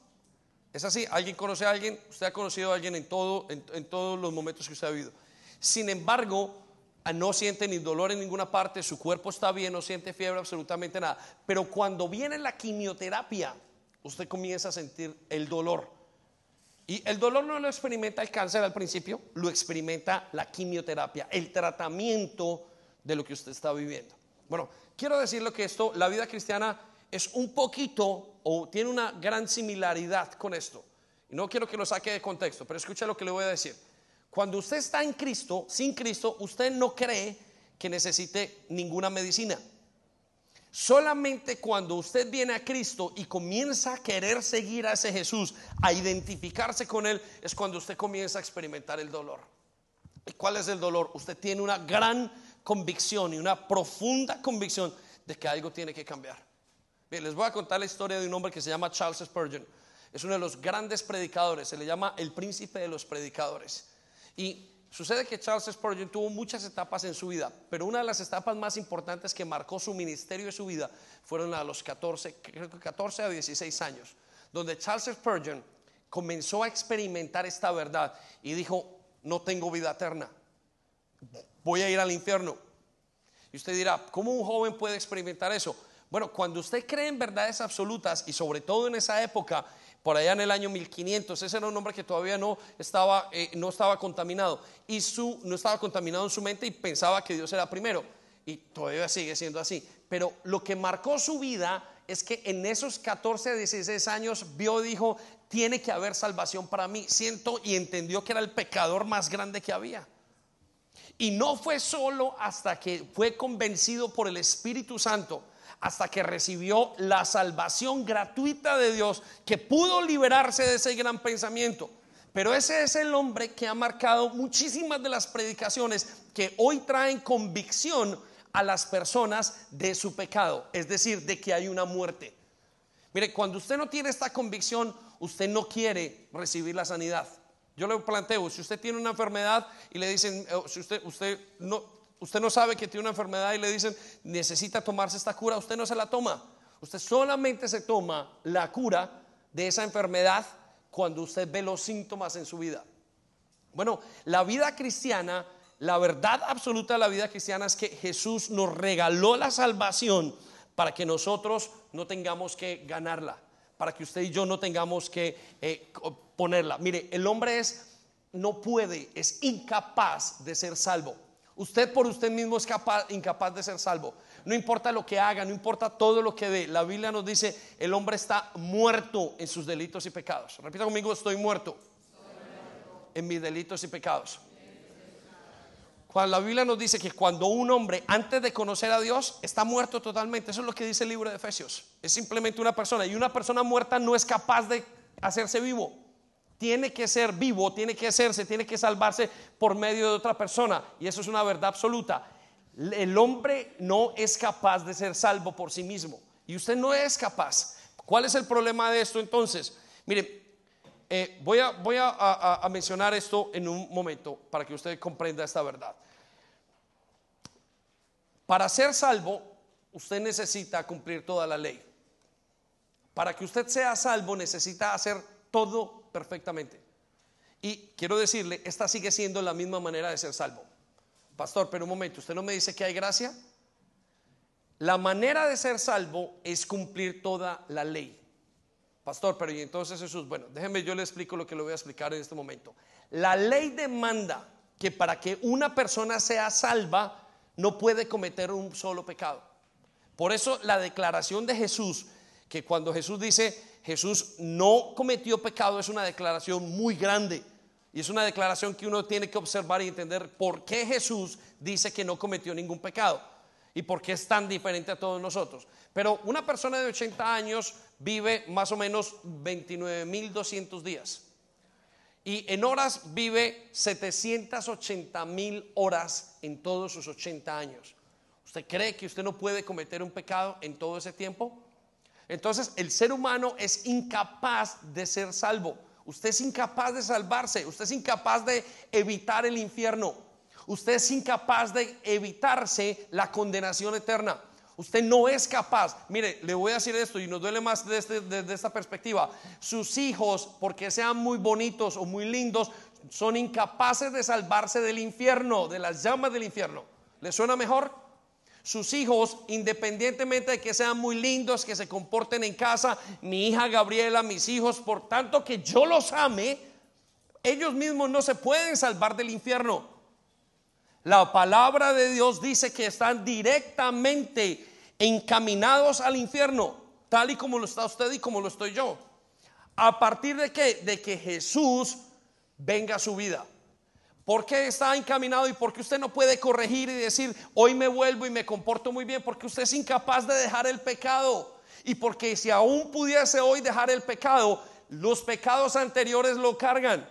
Es así, alguien conoce a alguien, usted ha conocido a alguien en, en, todos los momentos que usted ha vivido. Sin embargo, ah, no siente ni dolor en ninguna parte, su cuerpo está bien, no siente fiebre, absolutamente nada. Pero cuando viene la quimioterapia, usted comienza a sentir el dolor. Y el dolor no lo experimenta el cáncer al principio, lo experimenta la quimioterapia, el tratamiento de lo que usted está viviendo. Bueno, quiero decirle que esto, la vida cristiana es un poquito o tiene una gran similaridad con esto. Y no quiero que lo saque de contexto, pero escucha lo que le voy a decir. Cuando usted está en Cristo, sin Cristo, usted no cree que necesite ninguna medicina. Solamente cuando usted viene a Cristo y comienza a querer seguir a ese Jesús, a identificarse con Él, es cuando usted comienza a experimentar el dolor. ¿Y cuál es el dolor? Usted tiene una gran convicción y una profunda convicción de que algo tiene que cambiar. Bien, les voy a contar la historia de un hombre que se llama Charles Spurgeon. Es uno de los grandes predicadores, se le llama el príncipe de los predicadores. Y sucede que Charles Spurgeon tuvo muchas etapas en su vida, pero una de las etapas más importantes que marcó su ministerio y su vida fueron a los 14, creo que 14 a 16 años, donde Charles Spurgeon comenzó a experimentar esta verdad y dijo, no tengo vida eterna, voy a ir al infierno. Y usted dirá, ¿cómo un joven puede experimentar eso? Bueno, cuando usted cree en verdades absolutas y sobre todo en esa época, por allá en el año 1500, ese era un hombre que todavía no estaba, eh, no estaba contaminado y su, no estaba contaminado en su mente y pensaba que Dios era primero y todavía sigue siendo así. Pero lo que marcó su vida es que en esos 14 16 años vio, dijo, tiene que haber salvación para mí. Siento y entendió que era el pecador más grande que había. Y no fue solo hasta que fue convencido por el Espíritu Santo hasta que recibió la salvación gratuita de Dios, que pudo liberarse de ese gran pensamiento. Pero ese es el hombre que ha marcado muchísimas de las predicaciones que hoy traen convicción a las personas de su pecado, es decir, de que hay una muerte. Mire, cuando usted no tiene esta convicción, usted no quiere recibir la sanidad. Yo le planteo, si usted tiene una enfermedad y le dicen, eh, si usted, usted no, Usted no sabe que tiene una enfermedad y le dicen, necesita tomarse esta cura, usted no se la toma. Usted solamente se toma la cura de esa enfermedad cuando usted ve los síntomas en su vida. Bueno, la vida cristiana, la verdad absoluta de la vida cristiana es que Jesús nos regaló la salvación para que nosotros no tengamos que ganarla, para que usted y yo no tengamos que eh, ponerla. Mire, el hombre es, no puede, es incapaz de ser salvo. Usted por usted mismo es capaz, incapaz de ser salvo. No importa lo que haga, no importa todo lo que dé. La Biblia nos dice, el hombre está muerto en sus delitos y pecados. Repita conmigo, estoy muerto, en mis delitos y pecados. Cuando la Biblia nos dice que cuando un hombre antes de conocer a Dios está muerto totalmente, eso es lo que dice el libro de Efesios. Es simplemente una persona y una persona muerta no es capaz de hacerse vivo tiene que ser vivo, tiene que hacerse, tiene que salvarse por medio de otra persona. Y eso es una verdad absoluta. El hombre no es capaz de ser salvo por sí mismo. Y usted no es capaz. ¿Cuál es el problema de esto entonces? Mire, eh, voy, a, voy a mencionar esto en un momento para que usted comprenda esta verdad. Para ser salvo, usted necesita cumplir toda la ley. Para que usted sea salvo, necesita hacer todo perfectamente. Y quiero decirle, esta sigue siendo la misma manera de ser salvo. Pastor, pero un momento, ¿usted no me dice que hay gracia? La manera de ser salvo es cumplir toda la ley. Pastor, pero y entonces Jesús, bueno, déjeme yo le explico lo que le voy a explicar en este momento. La ley demanda que para que una persona sea salva no puede cometer un solo pecado. Por eso la declaración de Jesús, que cuando Jesús dice, Jesús no cometió pecado es una declaración muy grande. Y es una declaración que uno tiene que observar y entender por qué Jesús dice que no cometió ningún pecado y por qué es tan diferente a todos nosotros. Pero una persona de 80 años vive más o menos 29.200 días. Y en horas vive 780 mil horas en todos sus 80 años. ¿Usted cree que usted no puede cometer un pecado en todo ese tiempo? Entonces el ser humano es incapaz de ser salvo. Usted es incapaz de salvarse. Usted es incapaz de evitar el infierno. Usted es incapaz de evitarse la condenación eterna. Usted no es capaz. Mire, le voy a decir esto y nos duele más desde, desde esta perspectiva. Sus hijos, porque sean muy bonitos o muy lindos, son incapaces de salvarse del infierno, de las llamas del infierno. ¿Le suena mejor? Sus hijos, independientemente de que sean muy lindos, que se comporten en casa, mi hija Gabriela, mis hijos, por tanto que yo los ame, ellos mismos no se pueden salvar del infierno. La palabra de Dios dice que están directamente encaminados al infierno, tal y como lo está usted y como lo estoy yo. ¿A partir de qué? De que Jesús venga a su vida. ¿Por qué está encaminado y por qué usted no puede corregir y decir, hoy me vuelvo y me comporto muy bien? Porque usted es incapaz de dejar el pecado. Y porque si aún pudiese hoy dejar el pecado, los pecados anteriores lo cargan.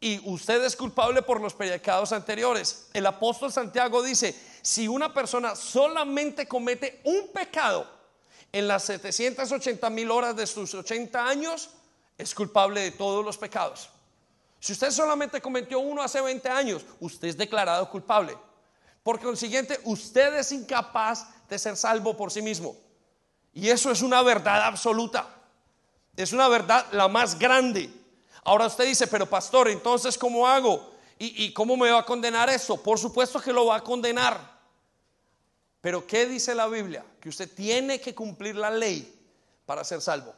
Y usted es culpable por los pecados anteriores. El apóstol Santiago dice, si una persona solamente comete un pecado en las 780 mil horas de sus 80 años, es culpable de todos los pecados. Si usted solamente cometió uno hace 20 años, usted es declarado culpable. Por consiguiente, usted es incapaz de ser salvo por sí mismo. Y eso es una verdad absoluta. Es una verdad la más grande. Ahora usted dice, pero pastor, entonces ¿cómo hago? ¿Y, ¿Y, cómo me va a condenar eso? Por supuesto que lo va a condenar. Pero ¿qué dice la Biblia? Que usted tiene que cumplir la ley para ser salvo.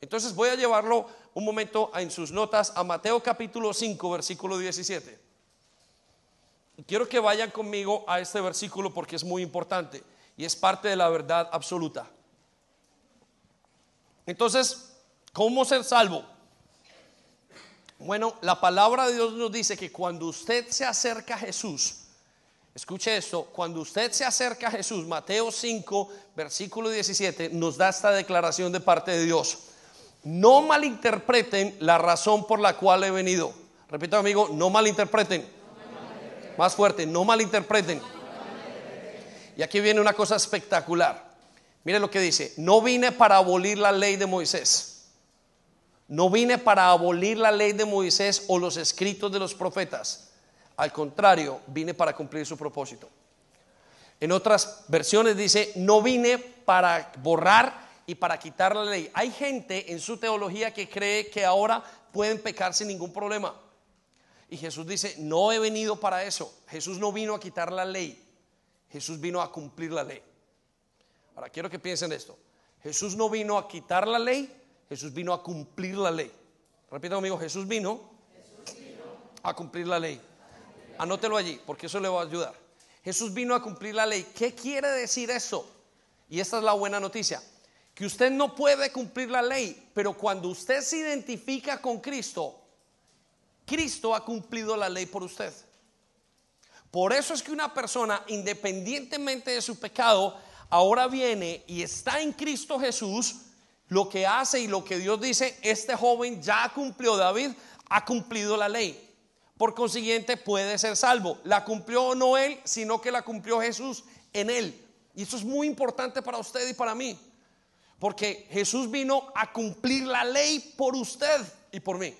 Entonces voy a llevarlo un momento en sus notas a Mateo capítulo 5, versículo 17. Quiero que vayan conmigo a este versículo porque es muy importante y es parte de la verdad absoluta. Entonces, ¿cómo ser salvo? Bueno, la palabra de Dios nos dice que cuando usted se acerca a Jesús, escuche esto, cuando usted se acerca a Jesús, Mateo 5, versículo 17, nos da esta declaración de parte de Dios no malinterpreten la razón por la cual he venido. Repito, amigo, no malinterpreten. Más fuerte, no malinterpreten. Y aquí viene una cosa espectacular. Mire lo que dice, no vine para abolir la ley de Moisés. No vine para abolir la ley de Moisés o los escritos de los profetas. Al contrario, vine para cumplir su propósito. En otras versiones dice, no vine para borrar y para quitar la ley. Hay gente en su teología que cree que ahora pueden pecar sin ningún problema. Y Jesús dice, no he venido para eso. Jesús no vino a quitar la ley. Jesús vino a cumplir la ley. Ahora quiero que piensen esto. Jesús no vino a quitar la ley, Jesús vino a cumplir la ley. Repito conmigo, Jesús vino, Jesús vino a cumplir la ley. Anótelo allí, porque eso le va a ayudar. Jesús vino a cumplir la ley. ¿Qué quiere decir eso? Y esta es la buena noticia que usted no puede cumplir la ley, pero cuando usted se identifica con Cristo, Cristo ha cumplido la ley por usted. Por eso es que una persona, independientemente de su pecado, ahora viene y está en Cristo Jesús, lo que hace y lo que Dios dice, este joven ya cumplió, David ha cumplido la ley. Por consiguiente puede ser salvo. La cumplió no él, sino que la cumplió Jesús en él. Y eso es muy importante para usted y para mí. Porque Jesús vino a cumplir la ley por usted y por mí.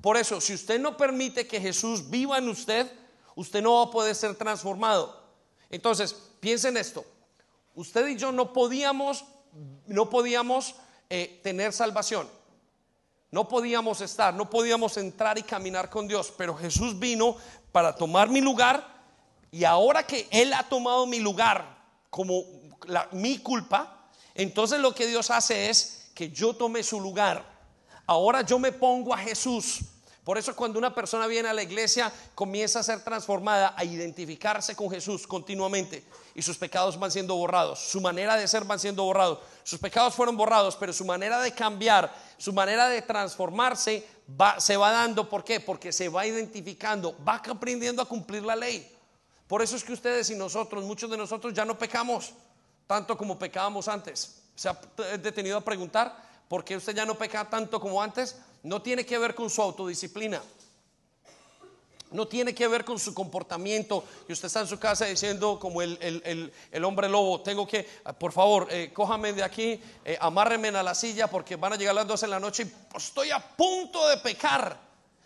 Por eso, si usted no permite que Jesús viva en usted, usted no va a poder ser transformado. Entonces, piensen esto. Usted y yo no podíamos, no podíamos eh, tener salvación. No podíamos estar, no podíamos entrar y caminar con Dios. Pero Jesús vino para tomar mi lugar. Y ahora que Él ha tomado mi lugar como mi culpa, entonces lo que Dios hace es que yo tome su lugar. Ahora yo me pongo a Jesús. Por eso cuando una persona viene a la iglesia comienza a ser transformada, a identificarse con Jesús continuamente y sus pecados van siendo borrados, su manera de ser van siendo borrados. Sus pecados fueron borrados, pero su manera de cambiar, su manera de transformarse se va dando. ¿Por qué? Porque se va identificando, va aprendiendo a cumplir la ley. Por eso es que ustedes y nosotros, muchos de nosotros ya no pecamos tanto como pecábamos antes. ¿Se ha detenido a preguntar por qué usted ya no peca tanto como antes? No tiene que ver con su autodisciplina. no tiene que ver con su comportamiento. Y usted está en su casa diciendo, como el, hombre lobo, tengo que, por favor, eh, cójame de aquí, eh, amárreme a la silla porque van a llegar las 12 de la noche y estoy a punto de pecar.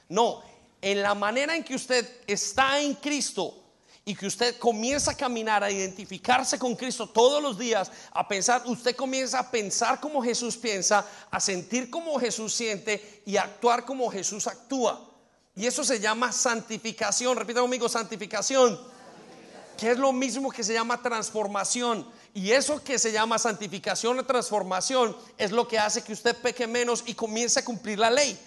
No, en la manera en que usted está en Cristo y que usted comienza a caminar, a identificarse con Cristo todos los días, a pensar, usted comienza a pensar como Jesús piensa, a sentir como Jesús siente y a actuar como Jesús actúa. Y eso se llama santificación. Repita conmigo, santificación. Que es lo mismo que se llama transformación. Y eso que se llama santificación o transformación es lo que hace que usted peque menos y comience a cumplir la ley.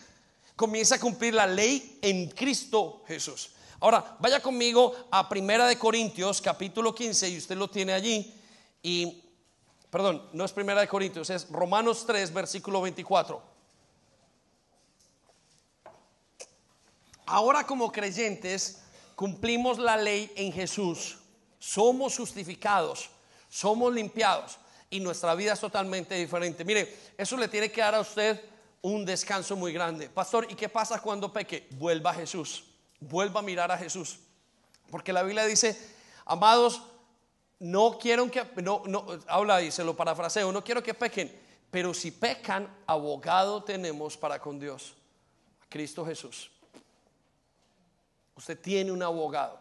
Comience a cumplir la ley en Cristo Jesús. Ahora, vaya conmigo a Primera de Corintios, capítulo 15, y usted lo tiene allí. Y, perdón, no es Primera de Corintios, es Romanos 3, versículo 24. Ahora como creyentes cumplimos la ley en Jesús, somos justificados, somos limpiados y nuestra vida es totalmente diferente. Mire, eso le tiene que dar a usted un descanso muy grande. Pastor, ¿y qué pasa cuando peque? Vuelva a Jesús, vuelva a mirar a Jesús. Porque la Biblia dice, amados, no quiero que, no, no, habla y se lo parafraseo, no quiero que pequen, pero si pecan, abogado tenemos para con Dios, Cristo Jesús. Usted tiene un abogado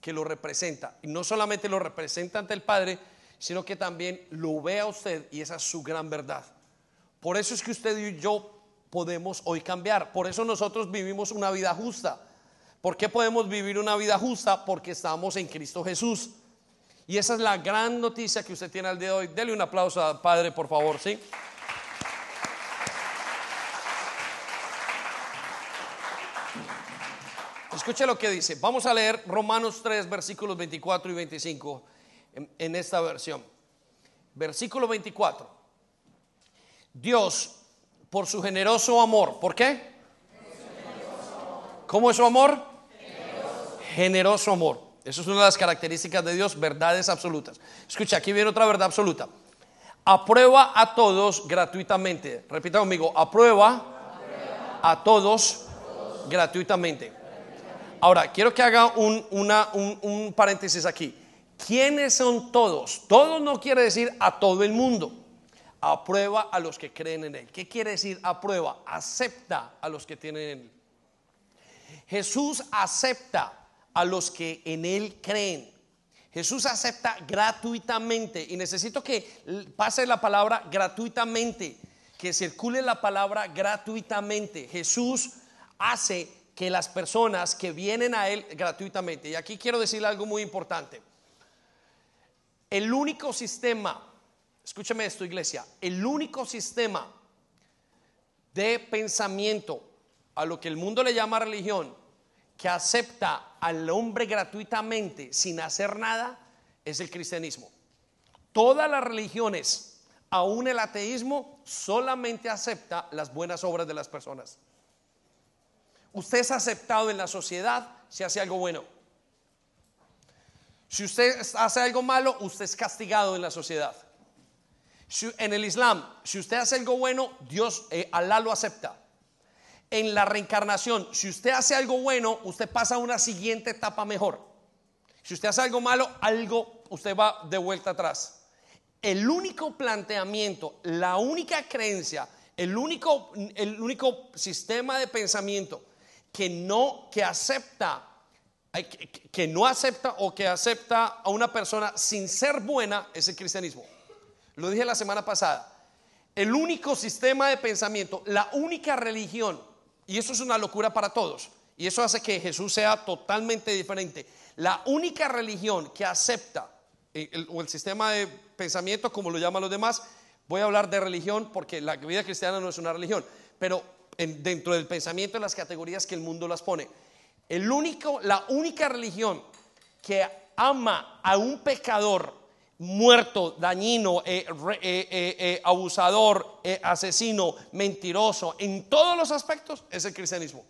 que lo representa. Y no solamente lo representa ante el Padre, sino que también lo ve a usted y esa es su gran verdad. Por eso es que usted y yo podemos hoy cambiar. Por eso nosotros vivimos una vida justa. ¿Por qué podemos vivir una vida justa? Porque estamos en Cristo Jesús. Y esa es la gran noticia que usted tiene al día de hoy. Dele un aplauso al Padre, por favor, ¿sí? Escuche lo que dice. Vamos a leer Romanos 3, versículos 24 y 25 en, esta versión. Versículo 24. Dios, por su generoso amor, ¿por qué? ¿Cómo es su amor? Generoso. amor. Eso es una de las características de Dios, verdades absolutas. Escucha, aquí viene otra verdad absoluta. Aprueba a todos gratuitamente. Repita conmigo, aprueba, a todos gratuitamente. Ahora, quiero que haga un, paréntesis aquí. ¿Quiénes son todos? Todos no quiere decir a todo el mundo. Aprueba a los que creen en Él. ¿Qué quiere decir aprueba? Acepta a los que tienen en Él. Jesús acepta a los que en Él creen. Jesús acepta gratuitamente. Y necesito que pase la palabra gratuitamente, que circule la palabra gratuitamente. Jesús hace que las personas que vienen a Él gratuitamente, y aquí quiero decirle algo muy importante, el único sistema, escúchame esto iglesia, el único sistema de pensamiento a lo que el mundo le llama religión, que acepta al hombre gratuitamente sin hacer nada, es el cristianismo. Todas las religiones, aún el ateísmo, solamente acepta las buenas obras de las personas. Usted es aceptado en la sociedad si hace algo bueno. Si usted hace algo malo, usted es castigado en la sociedad. en el Islam, si usted hace algo bueno, Dios, eh, Alá lo acepta. En la reencarnación, si usted hace algo bueno, usted pasa a una siguiente etapa mejor. Si usted hace algo malo, algo, usted va de vuelta atrás. El único planteamiento, la única creencia, el único, el único sistema de pensamiento que no, que acepta, que no acepta o que acepta a una persona sin ser buena es el cristianismo. Lo dije la semana pasada. El único sistema de pensamiento, la única religión, y eso es una locura para todos, y eso hace que Jesús sea totalmente diferente. La única religión que acepta, o el sistema de pensamiento, como lo llaman los demás, voy a hablar de religión porque la vida cristiana no es una religión, pero dentro del pensamiento las categorías que el mundo las pone. El único, la única religión que ama a un pecador muerto, dañino, eh, eh, eh, abusador, asesino, mentiroso, en todos los aspectos, es el cristianismo.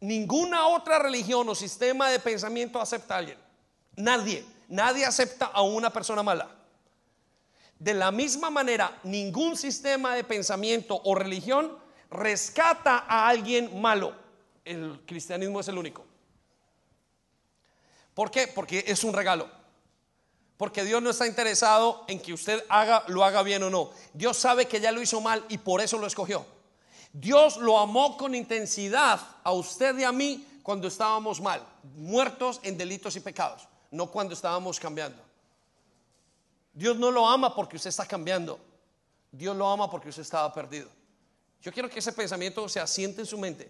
Ninguna otra religión o sistema de pensamiento acepta a alguien. Nadie, nadie acepta a una persona mala. De la misma manera, ningún sistema de pensamiento o religión rescata a alguien malo. El cristianismo es el único. ¿Por qué? Porque es un regalo. Porque Dios no está interesado en que usted haga, lo haga bien o no. Dios sabe que ya lo hizo mal y por eso lo escogió. Dios lo amó con intensidad a usted y a mí cuando estábamos mal, muertos en delitos y pecados, no cuando estábamos cambiando. Dios no lo ama porque usted está cambiando. Dios lo ama porque usted estaba perdido. Yo quiero que ese pensamiento se asiente en su mente,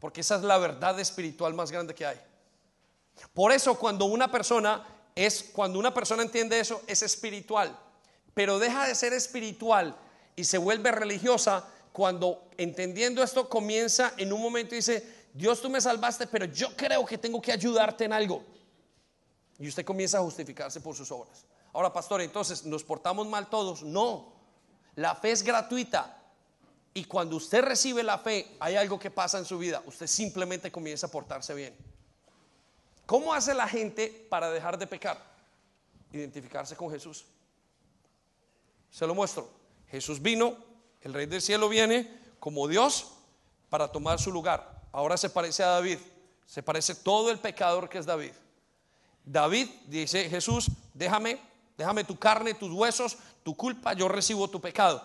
porque esa es la verdad espiritual más grande que hay. Por eso cuando una persona es cuando una persona entiende eso es espiritual, pero deja de ser espiritual y se vuelve religiosa cuando entendiendo esto comienza en un momento y dice, Dios tú me salvaste, pero yo creo que tengo que ayudarte en algo. Y usted comienza a justificarse por sus obras. Ahora, pastor, entonces, ¿nos portamos mal todos? No. La fe es gratuita. Y cuando usted recibe la fe, hay algo que pasa en su vida. Usted simplemente comienza a portarse bien. ¿Cómo hace la gente para dejar de pecar? Identificarse con Jesús. Se lo muestro. Jesús vino, el rey del cielo viene como Dios para tomar su lugar. Ahora se parece a David. Se parece todo el pecador que es David. David dice, Jesús, déjame Déjame tu carne, tus huesos, tu culpa, yo recibo tu pecado.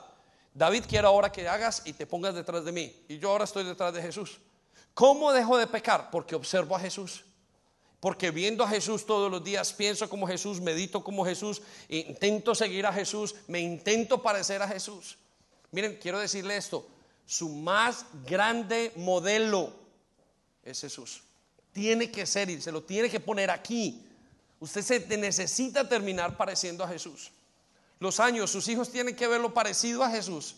David quiere ahora que hagas y te pongas detrás de mí. Y yo ahora estoy detrás de Jesús. ¿Cómo dejo de pecar? Porque observo a Jesús. Porque viendo a Jesús todos los días, pienso como Jesús, medito como Jesús, intento seguir a Jesús, me intento parecer a Jesús. Miren, quiero decirle esto, su más grande modelo es Jesús. Tiene que ser y se lo tiene que poner aquí. Usted se necesita terminar pareciendo a Jesús. Los años, sus hijos tienen que verlo parecido a Jesús.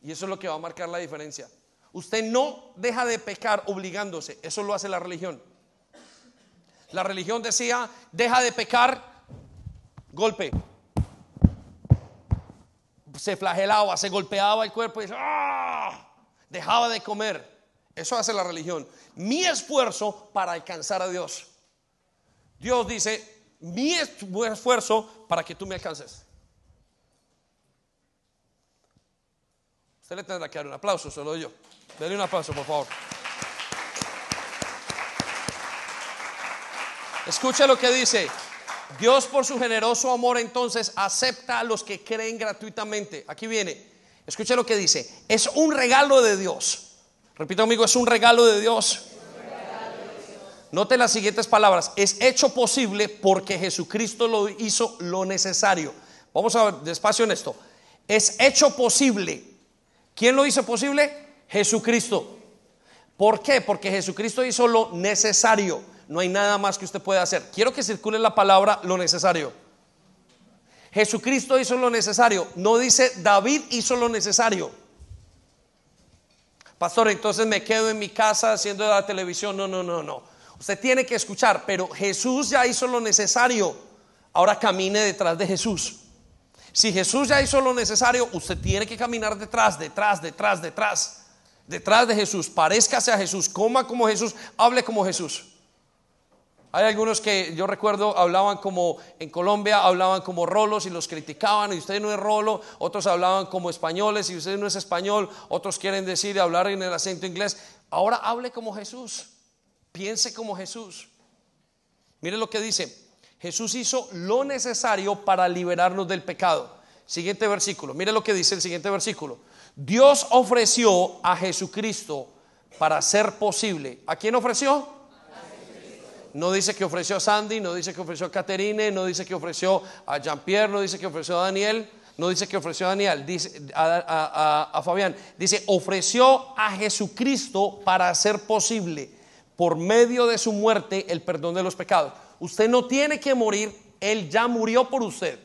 Y eso es lo que va a marcar la diferencia. Usted no deja de pecar obligándose. Eso lo hace la religión. La religión decía, deja de pecar, golpe. Se flagelaba, se golpeaba el cuerpo y ¡ah! dejaba de comer. Eso hace la religión. Mi esfuerzo para alcanzar a Dios. Dios dice, mi esfuerzo para que tú me alcances. Usted le tendrá que dar un aplauso, solo yo. Dele un aplauso, por favor. Escucha lo que dice. Dios por su generoso amor entonces acepta a los que creen gratuitamente. Aquí viene. Escucha lo que dice. Es un regalo de Dios. Repito amigo, es un regalo de Dios. Note las siguientes palabras. Es hecho posible porque Jesucristo lo hizo lo necesario. Vamos a ver despacio en esto. Es hecho posible. ¿Quién lo hizo posible? Jesucristo. ¿Por qué? Porque Jesucristo hizo lo necesario. No hay nada más que usted pueda hacer. Quiero que circule la palabra lo necesario. Jesucristo hizo lo necesario. No dice David hizo lo necesario. Pastor, entonces me quedo en mi casa haciendo la televisión. No, no, no, no. Usted tiene que escuchar, pero Jesús ya hizo lo necesario. Ahora camine detrás de Jesús. Si Jesús ya hizo lo necesario, usted tiene que caminar detrás, detrás, detrás, detrás. Detrás de Jesús. Parezcase a Jesús. Coma como Jesús. Hable como Jesús. Hay algunos que yo recuerdo hablaban como en Colombia, hablaban como rolos y los criticaban y usted no es rolo, otros hablaban como españoles y usted no es español, otros quieren decir hablar en el acento inglés. Ahora hable como Jesús. Piense como Jesús. Mire lo que dice. Jesús hizo lo necesario para liberarnos del pecado. Siguiente versículo. Mire lo que dice el siguiente versículo. Dios ofreció a Jesucristo para ser posible. ¿A quién ofreció? No dice que ofreció a Sandy, no dice que ofreció a Caterine, no dice que ofreció a Jean-Pierre, no dice que ofreció a Daniel, no dice que ofreció a Daniel, dice a, a Fabián. Dice, ofreció a Jesucristo para ser posible por medio de su muerte el perdón de los pecados. Usted no tiene que morir, Él ya murió por usted.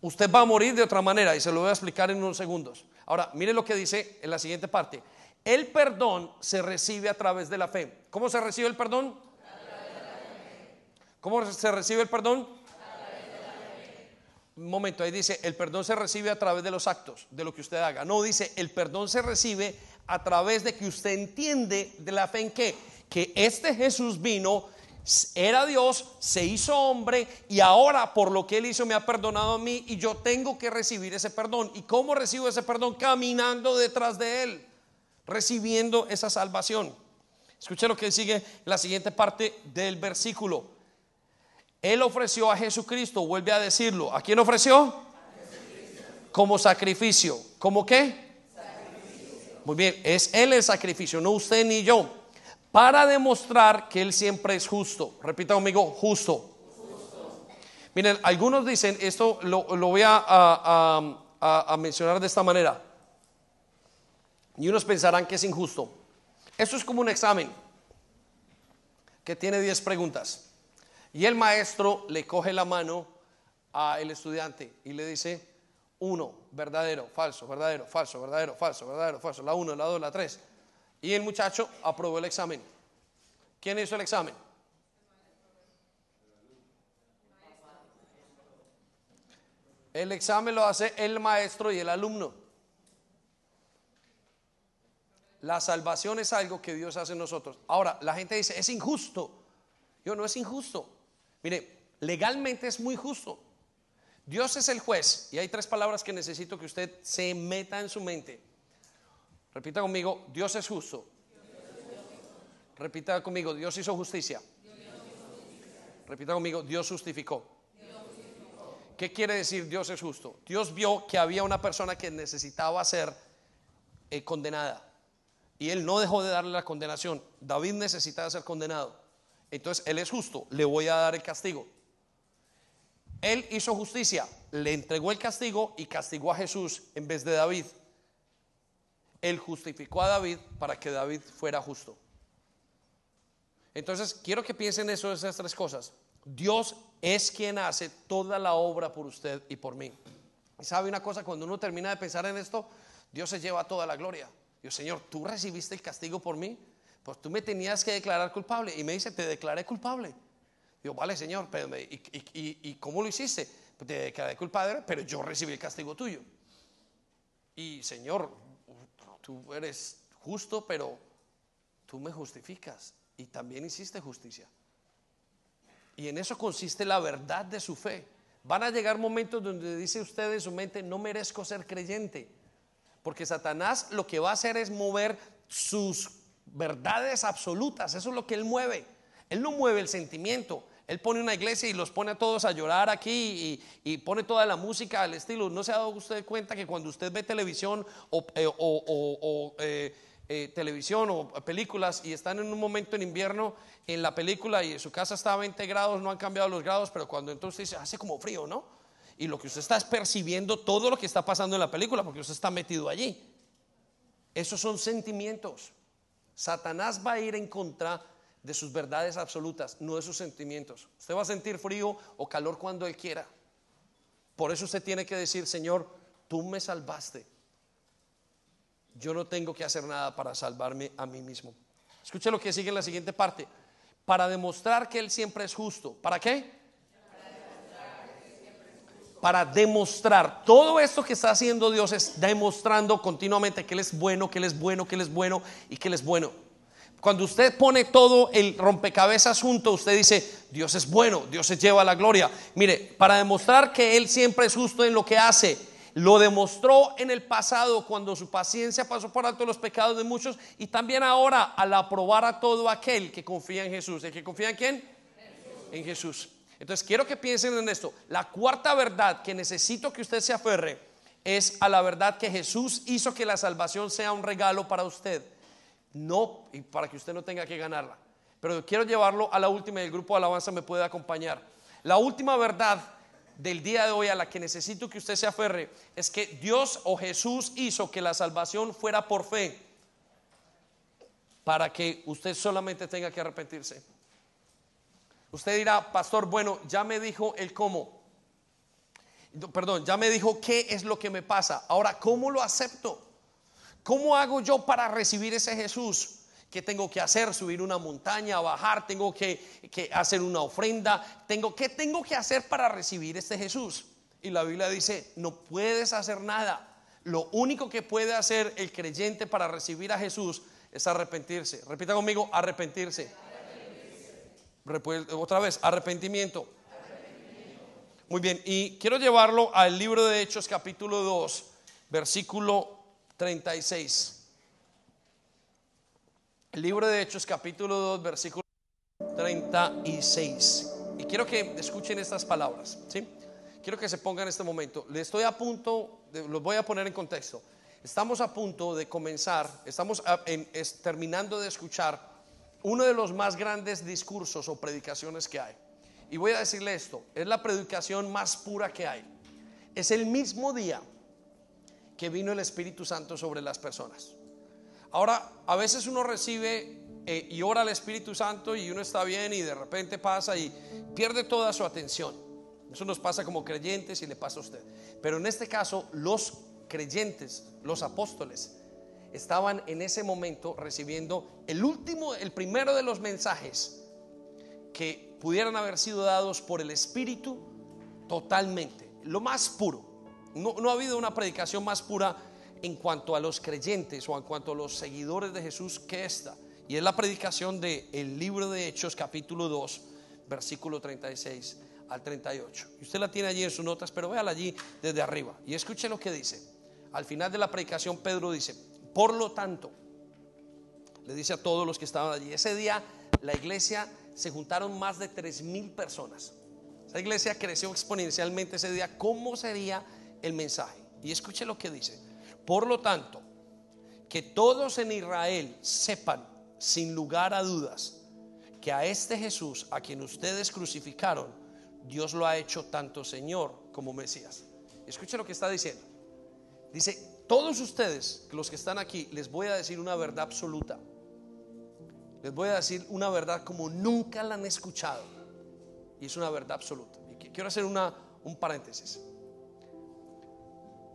Usted va a morir de otra manera y se lo voy a explicar en unos segundos. Ahora, mire lo que dice en la siguiente parte. El perdón se recibe a través de la fe. ¿Cómo se recibe el perdón? ¿Cómo se recibe el perdón? Un momento, ahí dice, el perdón se recibe a través de los actos, de lo que usted haga. No, dice, el perdón se recibe a través de que usted entiende de la fe en que, que este Jesús vino, era Dios, se hizo hombre y ahora por lo que él hizo me ha perdonado a mí y yo tengo que recibir ese perdón. ¿Y cómo recibo ese perdón? Caminando detrás de él, recibiendo esa salvación. Escuche lo que sigue la siguiente parte del versículo. Él ofreció a Jesucristo, vuelve a decirlo. ¿A quién ofreció? Como sacrificio. ¿Cómo qué? Muy bien, es Él el sacrificio, no usted ni yo. Para demostrar que Él siempre es justo. Repita conmigo, justo. Miren, algunos dicen, esto lo, voy a mencionar de esta manera. Y unos pensarán que es injusto. Esto es como un examen que tiene 10 preguntas. Y el maestro le coge la mano al estudiante y le dice, uno, verdadero, falso, verdadero, falso, verdadero, falso, verdadero, falso, la uno, la dos, la tres. Y el muchacho aprobó el examen. ¿Quién hizo el examen? El examen lo hace el maestro y el alumno. La salvación es algo que Dios hace en nosotros. Ahora, la gente dice, es injusto. Yo no es injusto. Mire, legalmente es muy justo. Dios es el juez. Y hay tres palabras que necesito que usted se meta en su mente. Repita conmigo, Dios es justo. Repita conmigo, Dios hizo justicia. Repita conmigo, Dios justificó. ¿Qué quiere decir Dios es justo? Dios vio que había una persona que necesitaba ser eh, condenada y él no dejó de darle la condenación. David necesitaba ser condenado. Entonces él es justo, le voy a dar el castigo. Él hizo justicia, le entregó el castigo y castigó a Jesús en vez de David. Él justificó a David para que David fuera justo. Entonces, quiero que piensen eso, esas tres cosas. Dios es quien hace toda la obra por usted y por mí. Y sabe una cosa, cuando uno termina de pensar en esto, Dios se lleva toda la gloria. Yo, Señor, tú recibiste el castigo por mí, pues tú me tenías que declarar culpable. Y me dice, te declaré culpable. Digo, vale, Señor, pero y, cómo lo hiciste? Te declaré culpable, pero yo recibí el castigo tuyo. Y Señor, tú eres justo, pero tú me justificas y también hiciste justicia. Y en eso consiste la verdad de su fe. Van a llegar momentos donde dice usted en su mente, no merezco ser creyente. Porque Satanás lo que va a hacer es mover sus verdades absolutas. Eso es lo que él mueve. Él no mueve el sentimiento. Él pone una iglesia y los pone a todos a llorar aquí y, pone toda la música al estilo. ¿No se ha dado usted cuenta que cuando usted ve televisión o, eh, eh, eh, televisión o películas y están en un momento en invierno en la película y su casa está a 20 grados, no han cambiado los grados, pero cuando entonces dice, hace como frío, ¿no? Y lo que usted está es percibiendo todo lo que está pasando en la película porque usted está metido allí. Esos son sentimientos. Satanás va a ir en contra de sus verdades absolutas, no de sus sentimientos. Usted va a sentir frío o calor cuando él quiera. Por eso usted tiene que decir, Señor, tú me salvaste. Yo no tengo que hacer nada para salvarme a mí mismo. Escuche lo que sigue en la siguiente parte. Para demostrar que Él siempre es justo. ¿Para qué? Para demostrar todo esto que está haciendo Dios es demostrando continuamente que Él es bueno, que Él es bueno, que Él es bueno y que Él es bueno. Cuando usted pone todo el rompecabezas junto, usted dice, Dios es bueno, Dios se lleva la gloria. Mire, para demostrar que Él siempre es justo en lo que hace, lo demostró en el pasado cuando su paciencia pasó por alto los pecados de muchos y también ahora al aprobar a todo aquel que confía en Jesús. ¿El que confía en quién? En Jesús. Entonces quiero que piensen en esto. La cuarta verdad que necesito que usted se aferre es a la verdad que Jesús hizo que la salvación sea un regalo para usted. No, y para que usted no tenga que ganarla. Pero quiero llevarlo a la última y el grupo de alabanza me puede acompañar. La última verdad del día de hoy a la que necesito que usted se aferre es que Dios o Jesús hizo que la salvación fuera por fe para que usted solamente tenga que arrepentirse. Usted dirá, pastor, bueno, ya me dijo el cómo. Perdón, ya me dijo qué es lo que me pasa. Ahora, ¿cómo lo acepto? ¿Cómo hago yo para recibir ese Jesús? ¿Qué tengo que hacer? ¿Subir una montaña? ¿Bajar? ¿Tengo que, que hacer una ofrenda? ¿Tengo, ¿Qué tengo que hacer para recibir este Jesús? Y la Biblia dice, no puedes hacer nada. Lo único que puede hacer el creyente para recibir a Jesús es arrepentirse. Repita conmigo, arrepentirse. Otra vez, arrepentimiento. Muy bien, y quiero llevarlo al libro de Hechos capítulo 2, versículo 36. El libro de Hechos capítulo 2 versículo 36. Y quiero que escuchen estas palabras, ¿sí? Quiero que se pongan en este momento. Le estoy a punto, los voy a poner en contexto. Estamos a punto de comenzar, estamos terminando de escuchar uno de los más grandes discursos o predicaciones que hay. Y voy a decirle esto, es la predicación más pura que hay. Es el mismo día que vino el Espíritu Santo sobre las personas. Ahora, a veces uno recibe eh, y ora al Espíritu Santo y uno está bien y de repente pasa y pierde toda su atención. Eso nos pasa como creyentes y le pasa a usted. Pero en este caso, los creyentes, los apóstoles, estaban en ese momento recibiendo el último, el primero de los mensajes que pudieran haber sido dados por el Espíritu totalmente, lo más puro. No, ha habido una predicación más pura en cuanto a los creyentes o en cuanto a los seguidores de Jesús que esta. Y es la predicación del el libro de Hechos capítulo 2, versículo 36 al 38. Y usted la tiene allí en sus notas, pero véala allí desde arriba. Y escuche lo que dice. Al final de la predicación Pedro dice, por lo tanto, le dice a todos los que estaban allí, ese día la iglesia se juntaron más de tres mil personas. Esa iglesia creció exponencialmente ese día. ¿Cómo sería el mensaje? Y escuche lo que dice. Por lo tanto, que todos en Israel sepan, sin lugar a dudas, que a este Jesús, a quien ustedes crucificaron, Dios lo ha hecho tanto Señor como Mesías. Escuche lo que está diciendo. Dice, todos ustedes, los que están aquí, les voy a decir una verdad absoluta. Les voy a decir una verdad como nunca la han escuchado. Y es una verdad absoluta. Y quiero hacer una, un paréntesis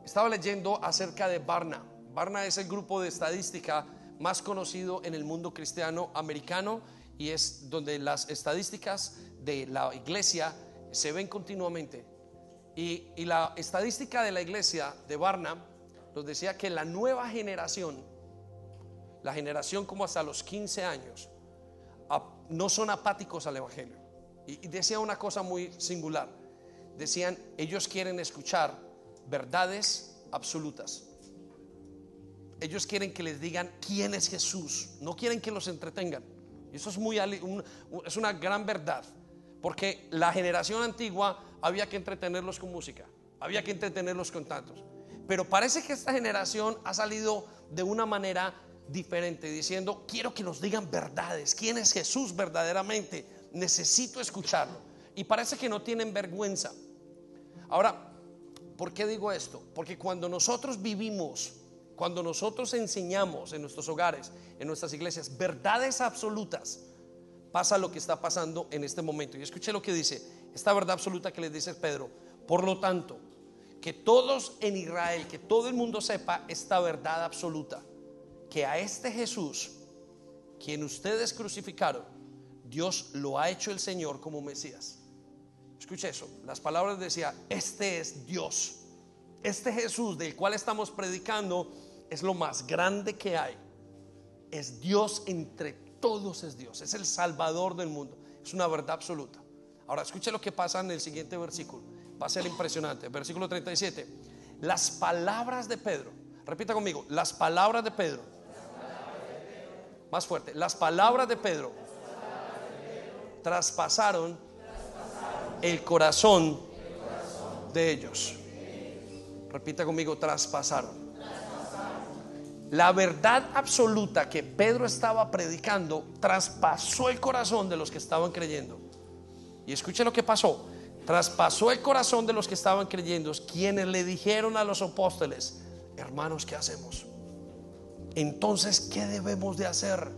estaba leyendo acerca de Barna. Barna es el grupo de estadística más conocido en el mundo cristiano americano y es donde las estadísticas de la iglesia se ven continuamente. Y, la estadística de la iglesia de Barna nos decía que la nueva generación, la generación como hasta los 15 años, no son apáticos al Evangelio. y decía una cosa muy singular. Decían, ellos quieren escuchar verdades absolutas. Ellos quieren que les digan quién es Jesús, no quieren que los entretengan. Y eso es, muy, es una gran verdad, porque la generación antigua había que entretenerlos con música, había que entretenerlos con tantos. Pero parece que esta generación ha salido de una manera diferente, diciendo, quiero que nos digan verdades, quién es Jesús verdaderamente, necesito escucharlo. Y parece que no tienen vergüenza. Ahora, ¿Por qué digo esto? Porque cuando nosotros vivimos, cuando nosotros enseñamos en nuestros hogares, en nuestras iglesias, verdades absolutas, pasa lo que está pasando en este momento. Y escuche lo que dice, esta verdad absoluta que le dice Pedro. Por lo tanto, que todos en Israel, que todo el mundo sepa esta verdad absoluta, que a este Jesús, quien ustedes crucificaron, Dios lo ha hecho el Señor como Mesías. Escuche eso. Las palabras decía, este es Dios. Este Jesús del cual estamos predicando es lo más grande que hay. Es Dios entre todos es Dios. Es el Salvador del mundo. Es una verdad absoluta. Ahora escuche lo que pasa en el siguiente versículo. Va a ser impresionante. Versículo 37. Las palabras de Pedro. Repita conmigo. Las palabras de Pedro. Más fuerte. Las palabras de Pedro. Traspasaron el corazón de ellos. Repita conmigo, traspasaron. La verdad absoluta que Pedro estaba predicando traspasó el corazón de los que estaban creyendo. Y escuche lo que pasó. Traspasó el corazón de los que estaban creyendo, quienes le dijeron a los apóstoles, hermanos, ¿qué hacemos? Entonces, ¿qué debemos de hacer?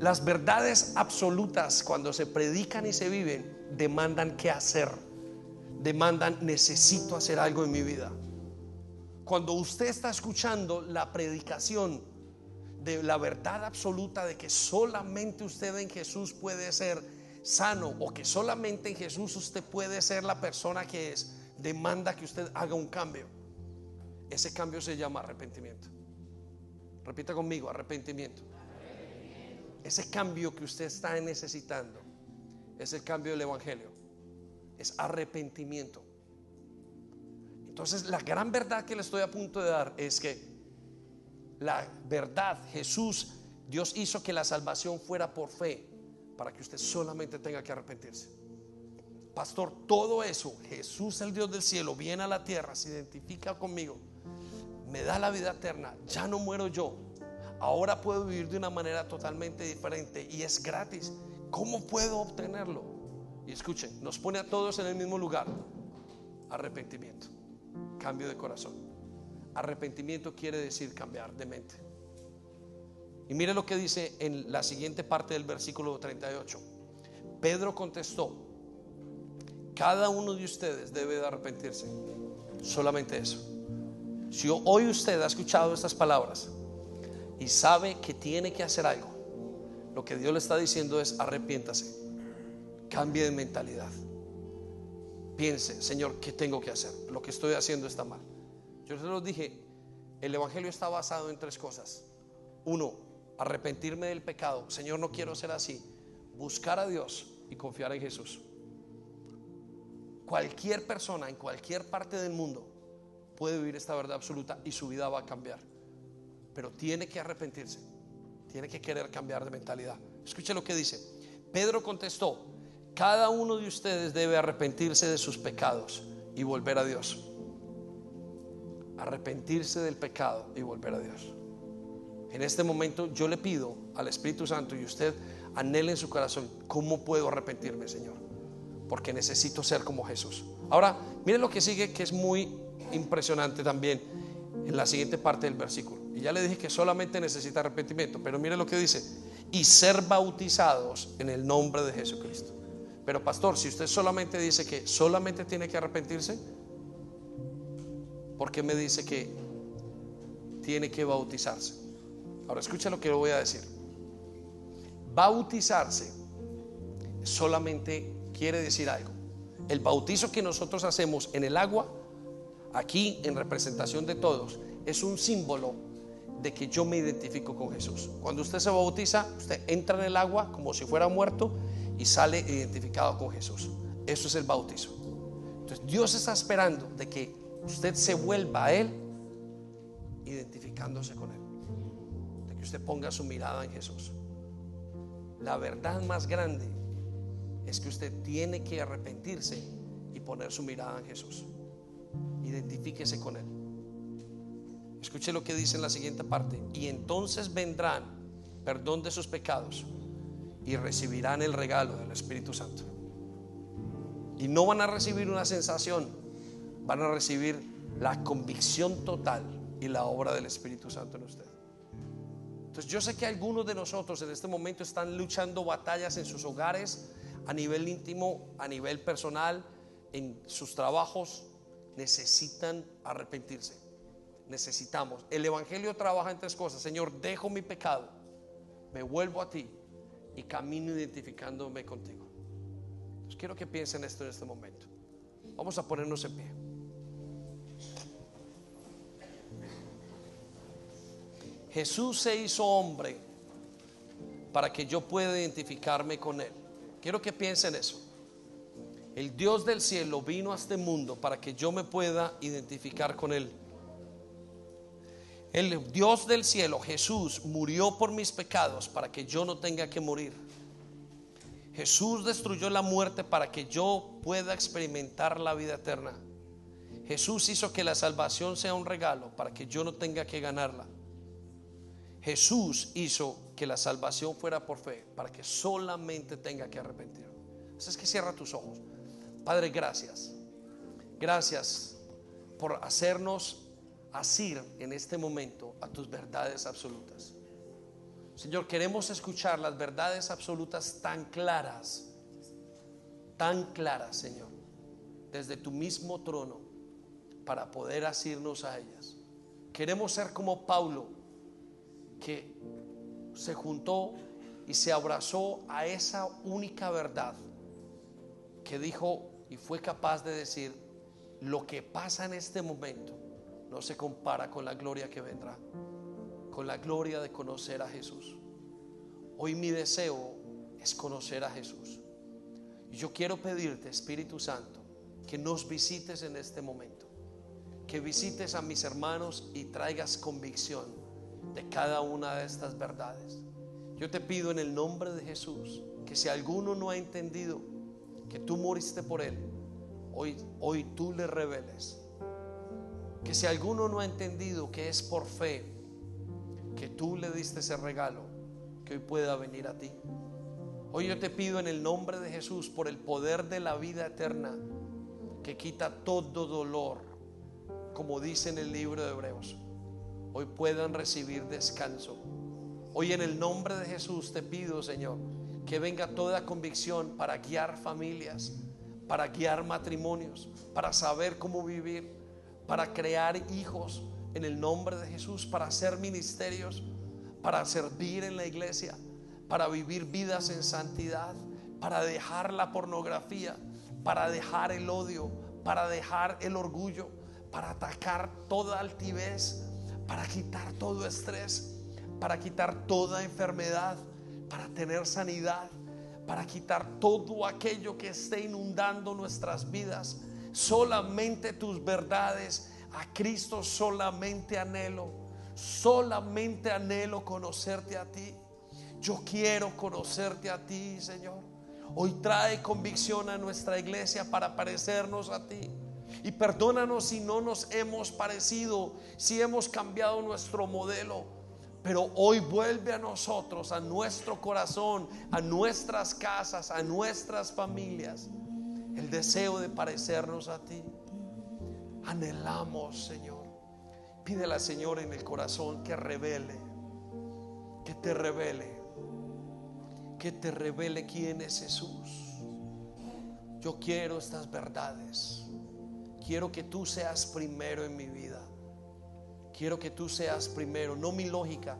Las verdades absolutas cuando se predican y se viven demandan qué hacer, demandan necesito hacer algo en mi vida. Cuando usted está escuchando la predicación de la verdad absoluta de que solamente usted en Jesús puede ser sano o que solamente en Jesús usted puede ser la persona que es, demanda que usted haga un cambio. Ese cambio se llama arrepentimiento. Repita conmigo, arrepentimiento. Ese cambio que usted está necesitando es el cambio del Evangelio. Es arrepentimiento. Entonces la gran verdad que le estoy a punto de dar es que la verdad, Jesús Dios hizo que la salvación fuera por fe, para que usted solamente tenga que arrepentirse. Pastor, todo eso, Jesús el Dios del cielo, viene a la tierra, se identifica conmigo, me da la vida eterna, ya no muero yo, ahora puedo vivir de una manera totalmente diferente y es gratis. ¿Cómo puedo obtenerlo? Y escuchen, nos pone a todos en el mismo lugar. Arrepentimiento, cambio de corazón. Arrepentimiento quiere decir cambiar de mente. Y mire lo que dice en la siguiente parte del versículo 38. Pedro contestó, cada uno de ustedes debe de arrepentirse. Solamente eso. Si hoy usted ha escuchado estas palabras y sabe que tiene que hacer algo, lo que Dios le está diciendo es arrepiéntase, cambie de mentalidad. Piense, Señor, ¿qué tengo que hacer? Lo que estoy haciendo está mal. Yo se los dije, el Evangelio está basado en tres cosas. Uno, arrepentirme del pecado. Señor, no quiero ser así. Buscar a Dios y confiar en Jesús. Cualquier persona en cualquier parte del mundo puede vivir esta verdad absoluta y su vida va a cambiar. Pero tiene que arrepentirse. Tiene que querer cambiar de mentalidad. Escuche lo que dice. Pedro contestó, cada uno de ustedes debe arrepentirse de sus pecados y volver a Dios. Arrepentirse del pecado y volver a Dios. En este momento yo le pido al Espíritu Santo y usted anhele en su corazón, ¿cómo puedo arrepentirme, Señor? Porque necesito ser como Jesús. Ahora, mire lo que sigue, que es muy impresionante también en la siguiente parte del versículo. Y ya le dije que solamente necesita arrepentimiento, pero mire lo que dice, y ser bautizados en el nombre de Jesucristo. Pero pastor, si usted solamente dice que solamente tiene que arrepentirse, ¿por qué me dice que tiene que bautizarse? Ahora escucha lo que le voy a decir. Bautizarse solamente quiere decir algo. El bautizo que nosotros hacemos en el agua, aquí en representación de todos, es un símbolo de que yo me identifico con Jesús. Cuando usted se bautiza, usted entra en el agua como si fuera muerto y sale identificado con Jesús. Eso es el bautizo. Entonces Dios está esperando de que usted se vuelva a Él identificándose con Él usted ponga su mirada en Jesús. La verdad más grande es que usted tiene que arrepentirse y poner su mirada en Jesús. Identifíquese con Él. Escuche lo que dice en la siguiente parte. Y entonces vendrán perdón de sus pecados y recibirán el regalo del Espíritu Santo. Y no van a recibir una sensación, van a recibir la convicción total y la obra del Espíritu Santo en usted. Entonces yo sé que algunos de nosotros en este momento están luchando batallas en sus hogares, a nivel íntimo, a nivel personal, en sus trabajos. Necesitan arrepentirse. Necesitamos. El Evangelio trabaja en tres cosas. Señor, dejo mi pecado, me vuelvo a ti y camino identificándome contigo. Entonces quiero que piensen esto en este momento. Vamos a ponernos en pie. Jesús se hizo hombre para que yo pueda identificarme con Él. Quiero que piensen eso. El Dios del cielo vino a este mundo para que yo me pueda identificar con Él. El Dios del cielo, Jesús, murió por mis pecados para que yo no tenga que morir. Jesús destruyó la muerte para que yo pueda experimentar la vida eterna. Jesús hizo que la salvación sea un regalo para que yo no tenga que ganarla. Jesús hizo que la salvación fuera por fe, para que solamente tenga que arrepentir. Así es que cierra tus ojos. Padre, gracias. Gracias por hacernos asir en este momento a tus verdades absolutas. Señor, queremos escuchar las verdades absolutas tan claras, tan claras, Señor, desde tu mismo trono, para poder asirnos a ellas. Queremos ser como Paulo que se juntó y se abrazó a esa única verdad que dijo y fue capaz de decir, lo que pasa en este momento no se compara con la gloria que vendrá, con la gloria de conocer a Jesús. Hoy mi deseo es conocer a Jesús. Y yo quiero pedirte, Espíritu Santo, que nos visites en este momento, que visites a mis hermanos y traigas convicción de cada una de estas verdades. Yo te pido en el nombre de Jesús que si alguno no ha entendido que tú moriste por él, hoy, hoy tú le reveles. Que si alguno no ha entendido que es por fe que tú le diste ese regalo, que hoy pueda venir a ti. Hoy yo te pido en el nombre de Jesús, por el poder de la vida eterna, que quita todo dolor, como dice en el libro de Hebreos, hoy puedan recibir descanso. Hoy en el nombre de Jesús te pido, Señor, que venga toda convicción para guiar familias, para guiar matrimonios, para saber cómo vivir, para crear hijos en el nombre de Jesús, para hacer ministerios, para servir en la iglesia, para vivir vidas en santidad, para dejar la pornografía, para dejar el odio, para dejar el orgullo, para atacar toda altivez, para quitar todo estrés, para quitar toda enfermedad para tener sanidad, para quitar todo aquello que esté inundando nuestras vidas. Solamente tus verdades, a Cristo solamente anhelo, solamente anhelo conocerte a ti. Yo quiero conocerte a ti, Señor. Hoy trae convicción a nuestra iglesia para parecernos a ti. Y perdónanos si no nos hemos parecido, si hemos cambiado nuestro modelo. Pero hoy vuelve a nosotros, a nuestro corazón, a nuestras casas, a nuestras familias, el deseo de parecernos a ti. Anhelamos, Señor. Pídele al Señor en el corazón que revele, que te revele, que te revele quién es Jesús. Yo quiero estas verdades. Quiero que tú seas primero en mi vida. Quiero que tú seas primero, no mi lógica.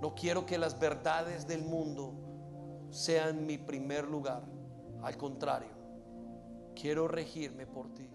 No quiero que las verdades del mundo sean mi primer lugar. Al contrario, quiero regirme por ti.